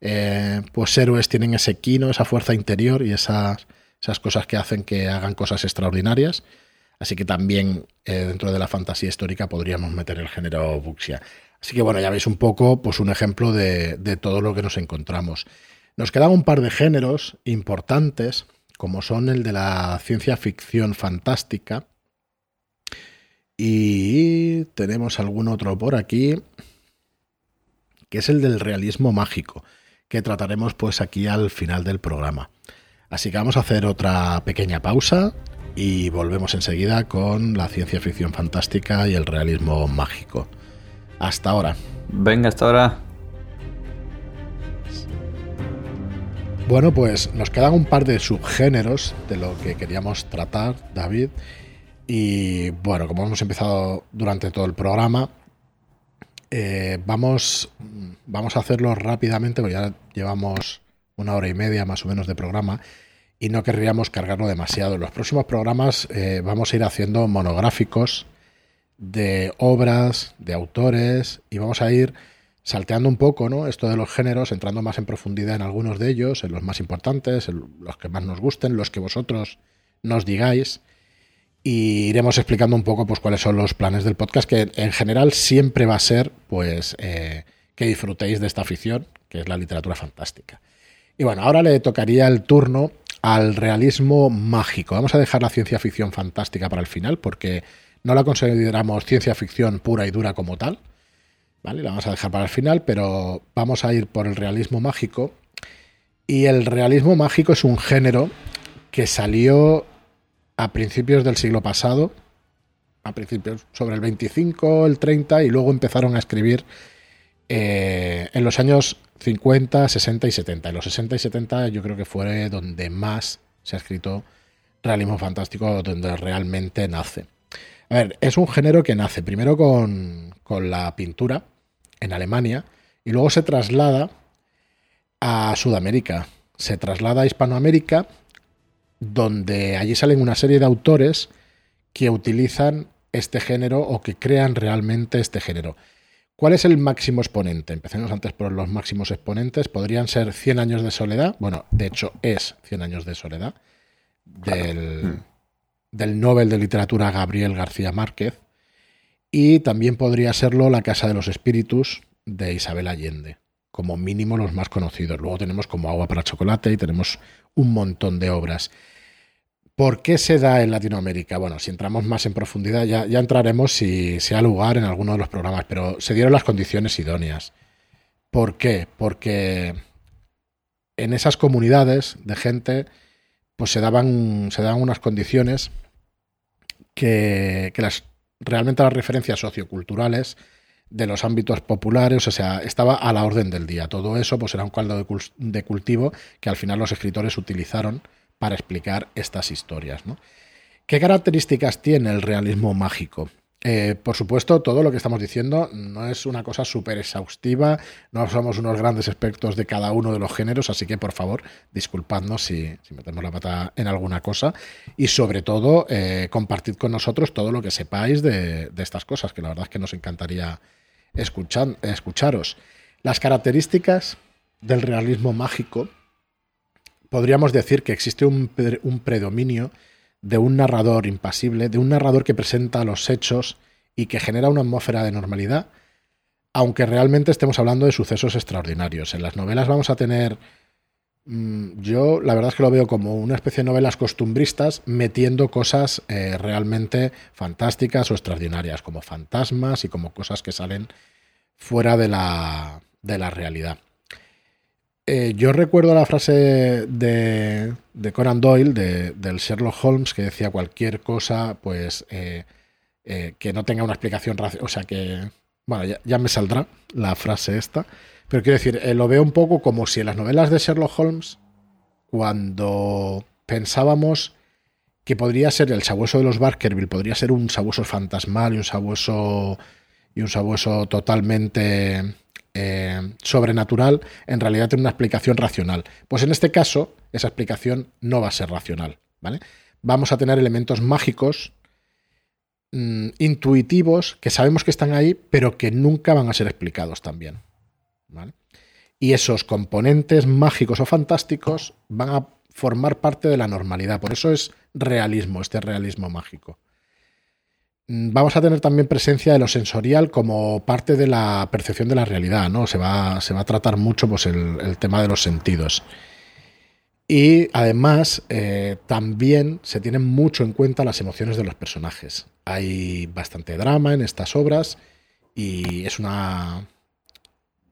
eh, pues héroes tienen ese quino, esa fuerza interior y esas, esas cosas que hacen que hagan cosas extraordinarias. Así que también eh, dentro de la fantasía histórica podríamos meter el género Buxia. Así que bueno, ya veis un poco pues un ejemplo de, todo lo que nos encontramos. Nos quedan un par de géneros importantes, como son el de la ciencia ficción fantástica. Y tenemos algún otro por aquí, que es el del realismo mágico, que trataremos pues aquí al final del programa. Así que vamos a hacer otra pequeña pausa y volvemos enseguida con la ciencia ficción fantástica y el realismo mágico. Hasta ahora. Venga, hasta ahora. Bueno, pues nos quedan un par de subgéneros de lo que queríamos tratar, David. Y bueno, como hemos empezado durante todo el programa, eh, vamos, vamos a hacerlo rápidamente, porque ya llevamos una hora y media más o menos de programa y no querríamos cargarlo demasiado. En los próximos programas eh, vamos a ir haciendo monográficos de obras, de autores, y vamos a ir salteando un poco, ¿no? Esto de los géneros, entrando más en profundidad en algunos de ellos, en los más importantes, en los que más nos gusten, los que vosotros nos digáis. y iremos explicando un poco pues, cuáles son los planes del podcast, que en general siempre va a ser pues, eh, que disfrutéis de esta afición, que es la literatura fantástica. Y bueno, ahora le tocaría el turno al realismo mágico. Vamos a dejar la ciencia ficción fantástica para el final, porque no la consideramos ciencia ficción pura y dura como tal. ¿Vale? La vamos a dejar para el final, pero vamos a ir por el realismo mágico. Y el realismo mágico es un género que salió a principios del siglo pasado, a principios sobre el 25, el 30, y luego empezaron a escribir eh, en los años 50, 60 y 70. En los 60 y 70 yo creo que fue donde más se ha escrito realismo fantástico, donde realmente nace. A ver, es un género que nace primero con, con la pintura en Alemania y luego se traslada a Sudamérica, se traslada a Hispanoamérica donde allí salen una serie de autores que utilizan este género o que crean realmente este género. ¿Cuál es el máximo exponente? Empecemos antes por los máximos exponentes. Podrían ser 100 años de soledad. Bueno, de hecho es 100 años de soledad. Del, hmm. Del Nobel de Literatura Gabriel García Márquez. Y también podría serlo La Casa de los Espíritus de Isabel Allende. Como mínimo los más conocidos. Luego tenemos como Agua para Chocolate y tenemos un montón de obras. ¿Por qué se da en Latinoamérica? Bueno, si entramos más en profundidad, ya, ya entraremos si se ha lugar en alguno de los programas, pero se dieron las condiciones idóneas. ¿Por qué? Porque en esas comunidades de gente, pues se daban, se daban unas condiciones que, que las, realmente las referencias socioculturales de los ámbitos populares, o sea, estaba a la orden del día. Todo eso pues era un caldo de cultivo que al final los escritores utilizaron para explicar estas historias. ¿Qué características tiene el realismo mágico? Eh, por supuesto, todo lo que estamos diciendo no es una cosa súper exhaustiva, no somos unos grandes expertos de cada uno de los géneros, así que por favor, disculpadnos si, metemos la pata en alguna cosa y sobre todo eh, compartid con nosotros todo lo que sepáis de, estas cosas, que la verdad es que nos encantaría escucharos. Las características del realismo mágico podríamos decir que existe un, predominio de un narrador impasible, de un narrador que presenta los hechos y que genera una atmósfera de normalidad, aunque realmente estemos hablando de sucesos extraordinarios. En las novelas vamos a tener, mm, yo la verdad es que lo veo como una especie de novelas costumbristas metiendo cosas eh, realmente fantásticas o extraordinarias, como fantasmas y como cosas que salen fuera de la, de la realidad. Eh, yo recuerdo la frase de, Conan Doyle, del Sherlock Holmes, que decía cualquier cosa, pues eh, eh, que no tenga una explicación O sea que, bueno, ya, me saldrá la frase esta. Pero quiero decir, lo veo un poco como si en las novelas de Sherlock Holmes, cuando pensábamos que podría ser el sabueso de los Baskerville, podría ser un sabueso fantasmal y un sabueso y un sabueso totalmente eh, sobrenatural en realidad tiene una explicación racional. Pues en este caso, esa explicación no va a ser racional. ¿vale? Vamos a tener elementos mágicos, mm, intuitivos, que sabemos que están ahí, pero que nunca van a ser explicados también. Y esos componentes mágicos o fantásticos van a formar parte de la normalidad. Por eso es realismo, este realismo mágico. Mm, vamos a tener también presencia de lo sensorial como parte de la percepción de la realidad, ¿no? Se va, se va a tratar mucho pues, el, tema de los sentidos. Y además, eh, también se tienen mucho en cuenta las emociones de los personajes. Hay bastante drama en estas obras y es una,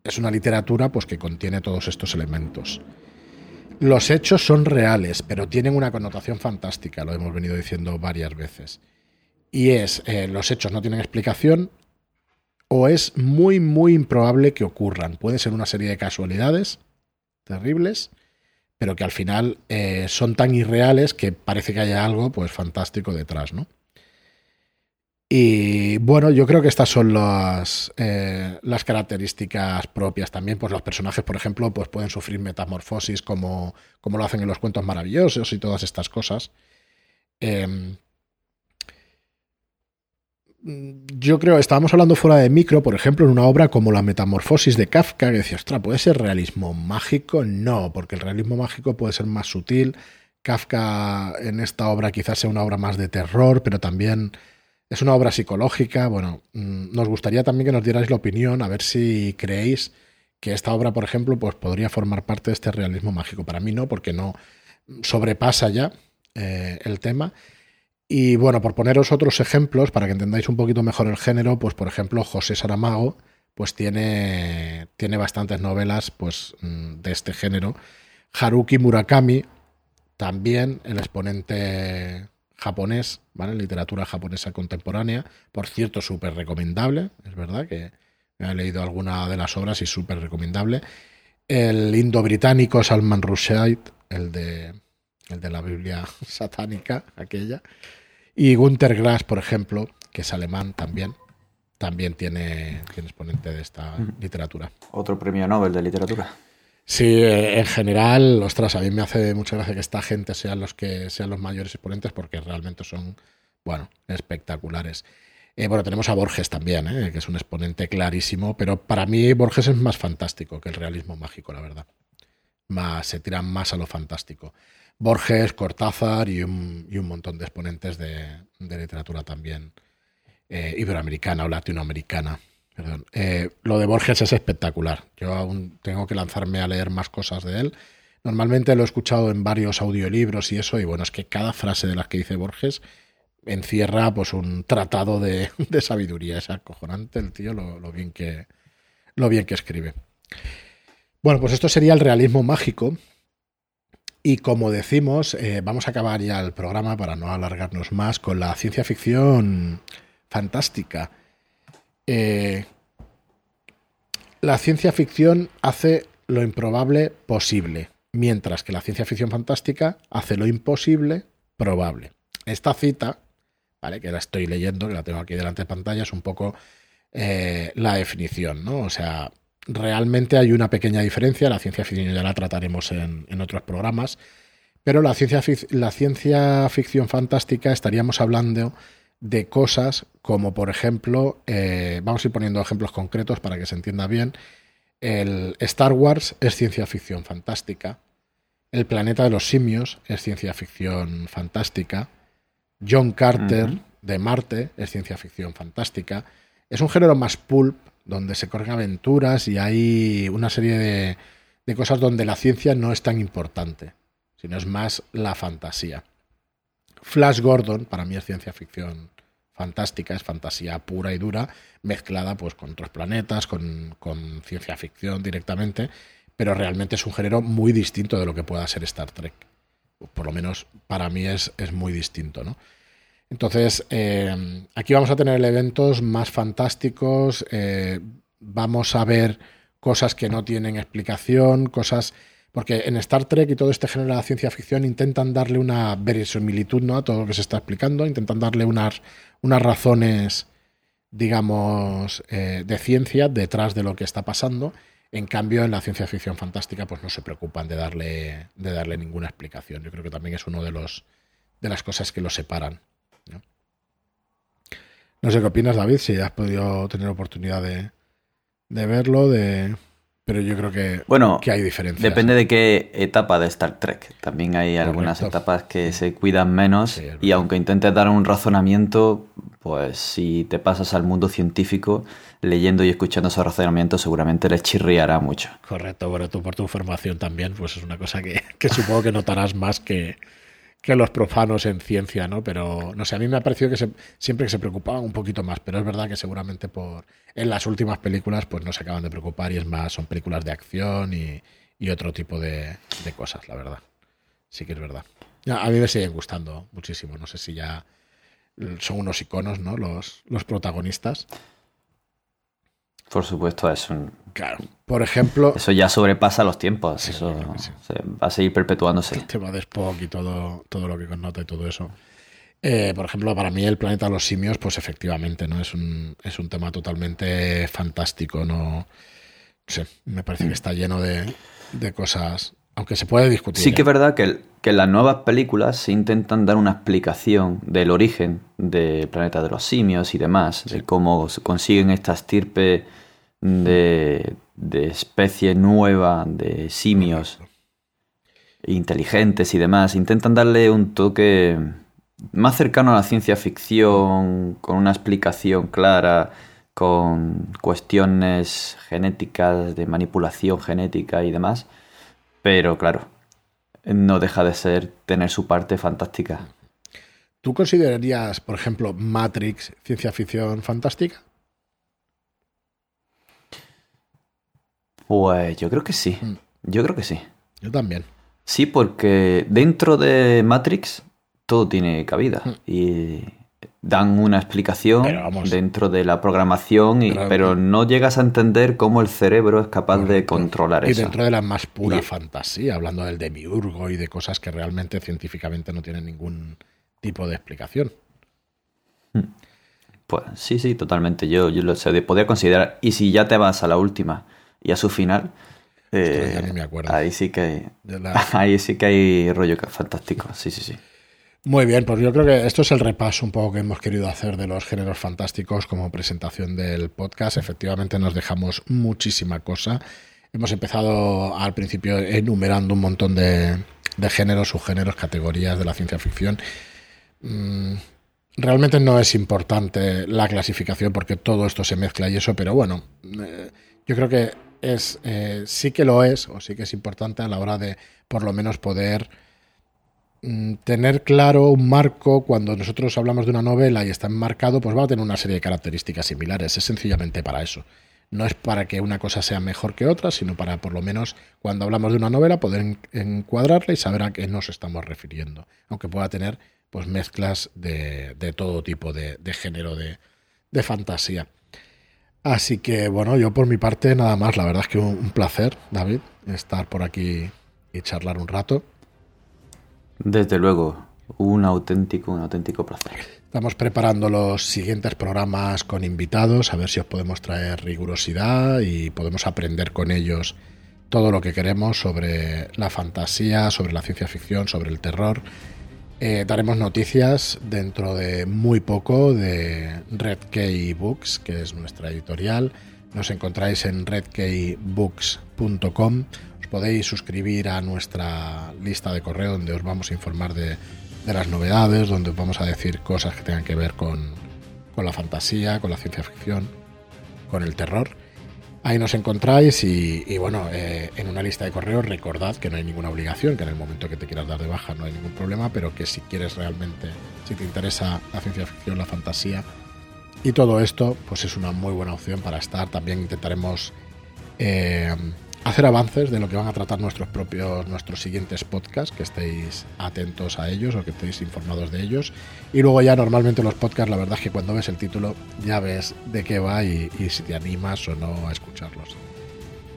es una literatura pues, que contiene todos estos elementos. Los hechos son reales, pero tienen una connotación fantástica, lo hemos venido diciendo varias veces y es eh, los hechos no tienen explicación o es muy, muy improbable que ocurran. Puede ser una serie de casualidades terribles, pero que al final eh, son tan irreales que parece que haya algo pues fantástico detrás, ¿no? Y bueno, yo creo que estas son las, eh, las características propias también. Pues los personajes, por ejemplo, pues pueden sufrir metamorfosis como, como lo hacen en los cuentos maravillosos y todas estas cosas. Em, yo creo, estábamos hablando fuera de micro, por ejemplo, en una obra como La Metamorfosis de Kafka, que decía, ostras, ¿puede ser realismo mágico? No, porque el realismo mágico puede ser más sutil, Kafka en esta obra quizás sea una obra más de terror, pero también es una obra psicológica. Bueno, mm, nos gustaría también que nos dierais la opinión, a ver si creéis que esta obra, por ejemplo, pues podría formar parte de este realismo mágico. Para mí no, porque no sobrepasa ya eh, el tema. Y bueno, por poneros otros ejemplos, para que entendáis un poquito mejor el género, pues por ejemplo, José Saramago, pues tiene, tiene bastantes novelas pues, mm, de este género. Haruki Murakami, también el exponente japonés, ¿vale? Literatura japonesa contemporánea. Por cierto, súper recomendable, es verdad que he leído alguna de las obras y súper recomendable. El indo-británico Salman Rushdie, el de, el de la Biblia satánica, aquella. Y Günter Grass, por ejemplo, que es alemán también, también tiene, tiene exponente de esta literatura. Otro premio Nobel de literatura. Sí, eh, en general, ostras, a mí me hace mucha gracia que esta gente sean los que sean los mayores exponentes porque realmente son, bueno, espectaculares. Eh, bueno, tenemos a Borges también, eh, que es un exponente clarísimo, pero para mí Borges es más fantástico que el realismo mágico, la verdad. Más, se tiran más a lo fantástico. Borges, Cortázar y un, montón de exponentes de, literatura también iberoamericana o latinoamericana. Eh, lo de Borges es espectacular. Yo aún tengo que lanzarme a leer más cosas de él. Normalmente lo he escuchado en varios audiolibros y eso, y bueno, es que cada frase de las que dice Borges encierra pues un tratado de, sabiduría. Es acojonante el tío lo, bien que, lo bien que escribe. Bueno, pues esto sería el realismo mágico. Y como decimos, eh, vamos a acabar ya el programa para no alargarnos más con la ciencia ficción fantástica. Eh, la ciencia ficción hace lo improbable posible, mientras que la ciencia ficción fantástica hace lo imposible probable. Esta cita, ¿vale? que la estoy leyendo, que la tengo aquí delante de pantalla, es un poco eh, la definición, ¿no? O sea, realmente hay una pequeña diferencia, la ciencia ficción ya la trataremos en, en otros programas, pero la ciencia, la ciencia ficción fantástica estaríamos hablando de cosas como por ejemplo, eh, vamos a ir poniendo ejemplos concretos para que se entienda bien, el Star Wars es ciencia ficción fantástica, el planeta de los simios es ciencia ficción fantástica, John Carter de Marte es ciencia ficción fantástica, es un género más pulp donde se corren aventuras y hay una serie de, de cosas donde la ciencia no es tan importante, sino es más la fantasía. Flash Gordon, para mí es ciencia ficción fantástica, es fantasía pura y dura, mezclada pues con otros planetas, con, ciencia ficción directamente, pero realmente es un género muy distinto de lo que pueda ser Star Trek. Por lo menos para mí es, es muy distinto, ¿no? Entonces, eh, aquí vamos a tener eventos más fantásticos, eh, vamos a ver cosas que no tienen explicación, cosas porque en Star Trek y todo este género de ciencia ficción intentan darle una verosimilitud ¿no? a todo lo que se está explicando, intentan darle unas, unas razones, digamos, eh, de ciencia detrás de lo que está pasando. En cambio, en la ciencia ficción fantástica, pues no se preocupan de darle, de darle ninguna explicación. Yo creo que también es uno de los de las cosas que lo separan. ¿No? no sé qué opinas, David, si has podido tener oportunidad de, de verlo, de, pero yo creo que, bueno, que hay diferencias. Depende de qué etapa de Star Trek. También hay algunas etapas que se cuidan menos y aunque intentes dar un razonamiento, pues si te pasas al mundo científico leyendo y escuchando esos razonamientos seguramente les chirriará mucho. Correcto, bueno, tú por tu formación también, pues es una cosa que, que supongo que notarás más que, que los profanos en ciencia, ¿no? Pero no sé, a mí me ha parecido que siempre que se preocupaban un poquito más, pero es verdad que seguramente por en las últimas películas pues no se acaban de preocupar y es más, son películas de acción y, otro tipo de, cosas, la verdad. Sí que es verdad. A mí me siguen gustando muchísimo, no sé si ya son unos iconos, ¿no? Los, los protagonistas. Por supuesto, es un. Claro. Por ejemplo. Eso ya sobrepasa los tiempos. eso va a seguir perpetuándose. El tema de Spock y todo, todo lo que connota y todo eso. Eh, por ejemplo, para mí el planeta de los simios, pues efectivamente, ¿no? Es un, es un tema totalmente fantástico, ¿no? sé, me parece que está lleno de, de cosas. Aunque se puede discutir. Sí que es ¿eh? verdad que, que en las nuevas películas se intentan dar una explicación del origen del planeta de los simios y demás, de cómo consiguen esta estirpe de, especie nueva de simios. inteligentes y demás, intentan darle un toque más cercano a la ciencia ficción, con una explicación clara, con cuestiones genéticas, de manipulación genética y demás. Pero claro, no deja de ser tener su parte fantástica. ¿Tú considerarías, por ejemplo, Matrix ciencia ficción fantástica? Pues yo creo que sí. Mm. Yo creo que sí. Yo también. Sí, porque dentro de Matrix todo tiene cabida. Mm. Y dan una explicación dentro de la programación, pero, no llegas a entender cómo el cerebro es capaz de controlar eso. Y dentro de la más pura fantasía, hablando del demiurgo y de cosas que realmente científicamente no tienen ningún tipo de explicación. Hmm. Pues sí, sí, totalmente. Yo, yo lo sé, podría considerar. Y si ya te vas a la última y a su final, eh, ahí sí que ahí sí que hay rollo fantástico. Sí, sí, sí. Muy bien, pues yo creo que esto es el repaso un poco que hemos querido hacer de los géneros fantásticos como presentación del podcast. Efectivamente nos dejamos muchísima cosa. Hemos empezado al principio enumerando un montón de, géneros, subgéneros, categorías de la ciencia ficción. Mm, realmente no es importante la clasificación porque todo esto se mezcla y eso, pero bueno, eh, yo creo que es eh, sí que lo es o sí que es importante a la hora de por lo menos poder Mm, tener claro un marco cuando nosotros hablamos de una novela y está enmarcado, pues va a tener una serie de características similares. Es sencillamente para eso. No es para que una cosa sea mejor que otra, sino para por lo menos cuando hablamos de una novela poder encuadrarla y saber a qué nos estamos refiriendo. Aunque pueda tener pues mezclas de, todo tipo de, género de, de, fantasía. Así que bueno, yo por mi parte nada más. La verdad es que un placer, David, estar por aquí y charlar un rato. Desde luego, un auténtico, un auténtico placer. Estamos preparando los siguientes programas con invitados, a ver si os podemos traer rigurosidad y podemos aprender con ellos todo lo que queremos sobre la fantasía, sobre la ciencia ficción, sobre el terror. Eh, daremos noticias dentro de muy poco de Red Books, que es nuestra editorial. Nos encontráis en redkeybooks.com podéis suscribir a nuestra lista de correo donde os vamos a informar de, las novedades, donde os vamos a decir cosas que tengan que ver con, la fantasía, con la ciencia ficción, con el terror. Ahí nos encontráis y, bueno, eh, en una lista de correos recordad que no hay ninguna obligación, que en el momento que te quieras dar de baja no hay ningún problema, pero que si quieres realmente, si te interesa la ciencia ficción, la fantasía y todo esto, pues es una muy buena opción para estar. También intentaremos eh, hacer avances de lo que van a tratar nuestros propios, nuestros siguientes podcasts, que estéis atentos a ellos o que estéis informados de ellos. Y luego ya normalmente los podcasts, la verdad es que cuando ves el título ya ves de qué va y, si te animas o no a escucharlos.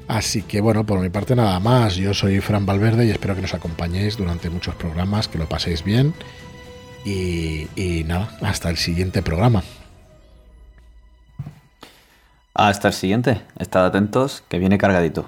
Así que bueno, por mi parte nada más. Yo soy Fran Valverde y espero que nos acompañéis durante muchos programas, que lo paséis bien. Y, nada, hasta el siguiente programa. Hasta el siguiente. Estad atentos, que viene cargadito.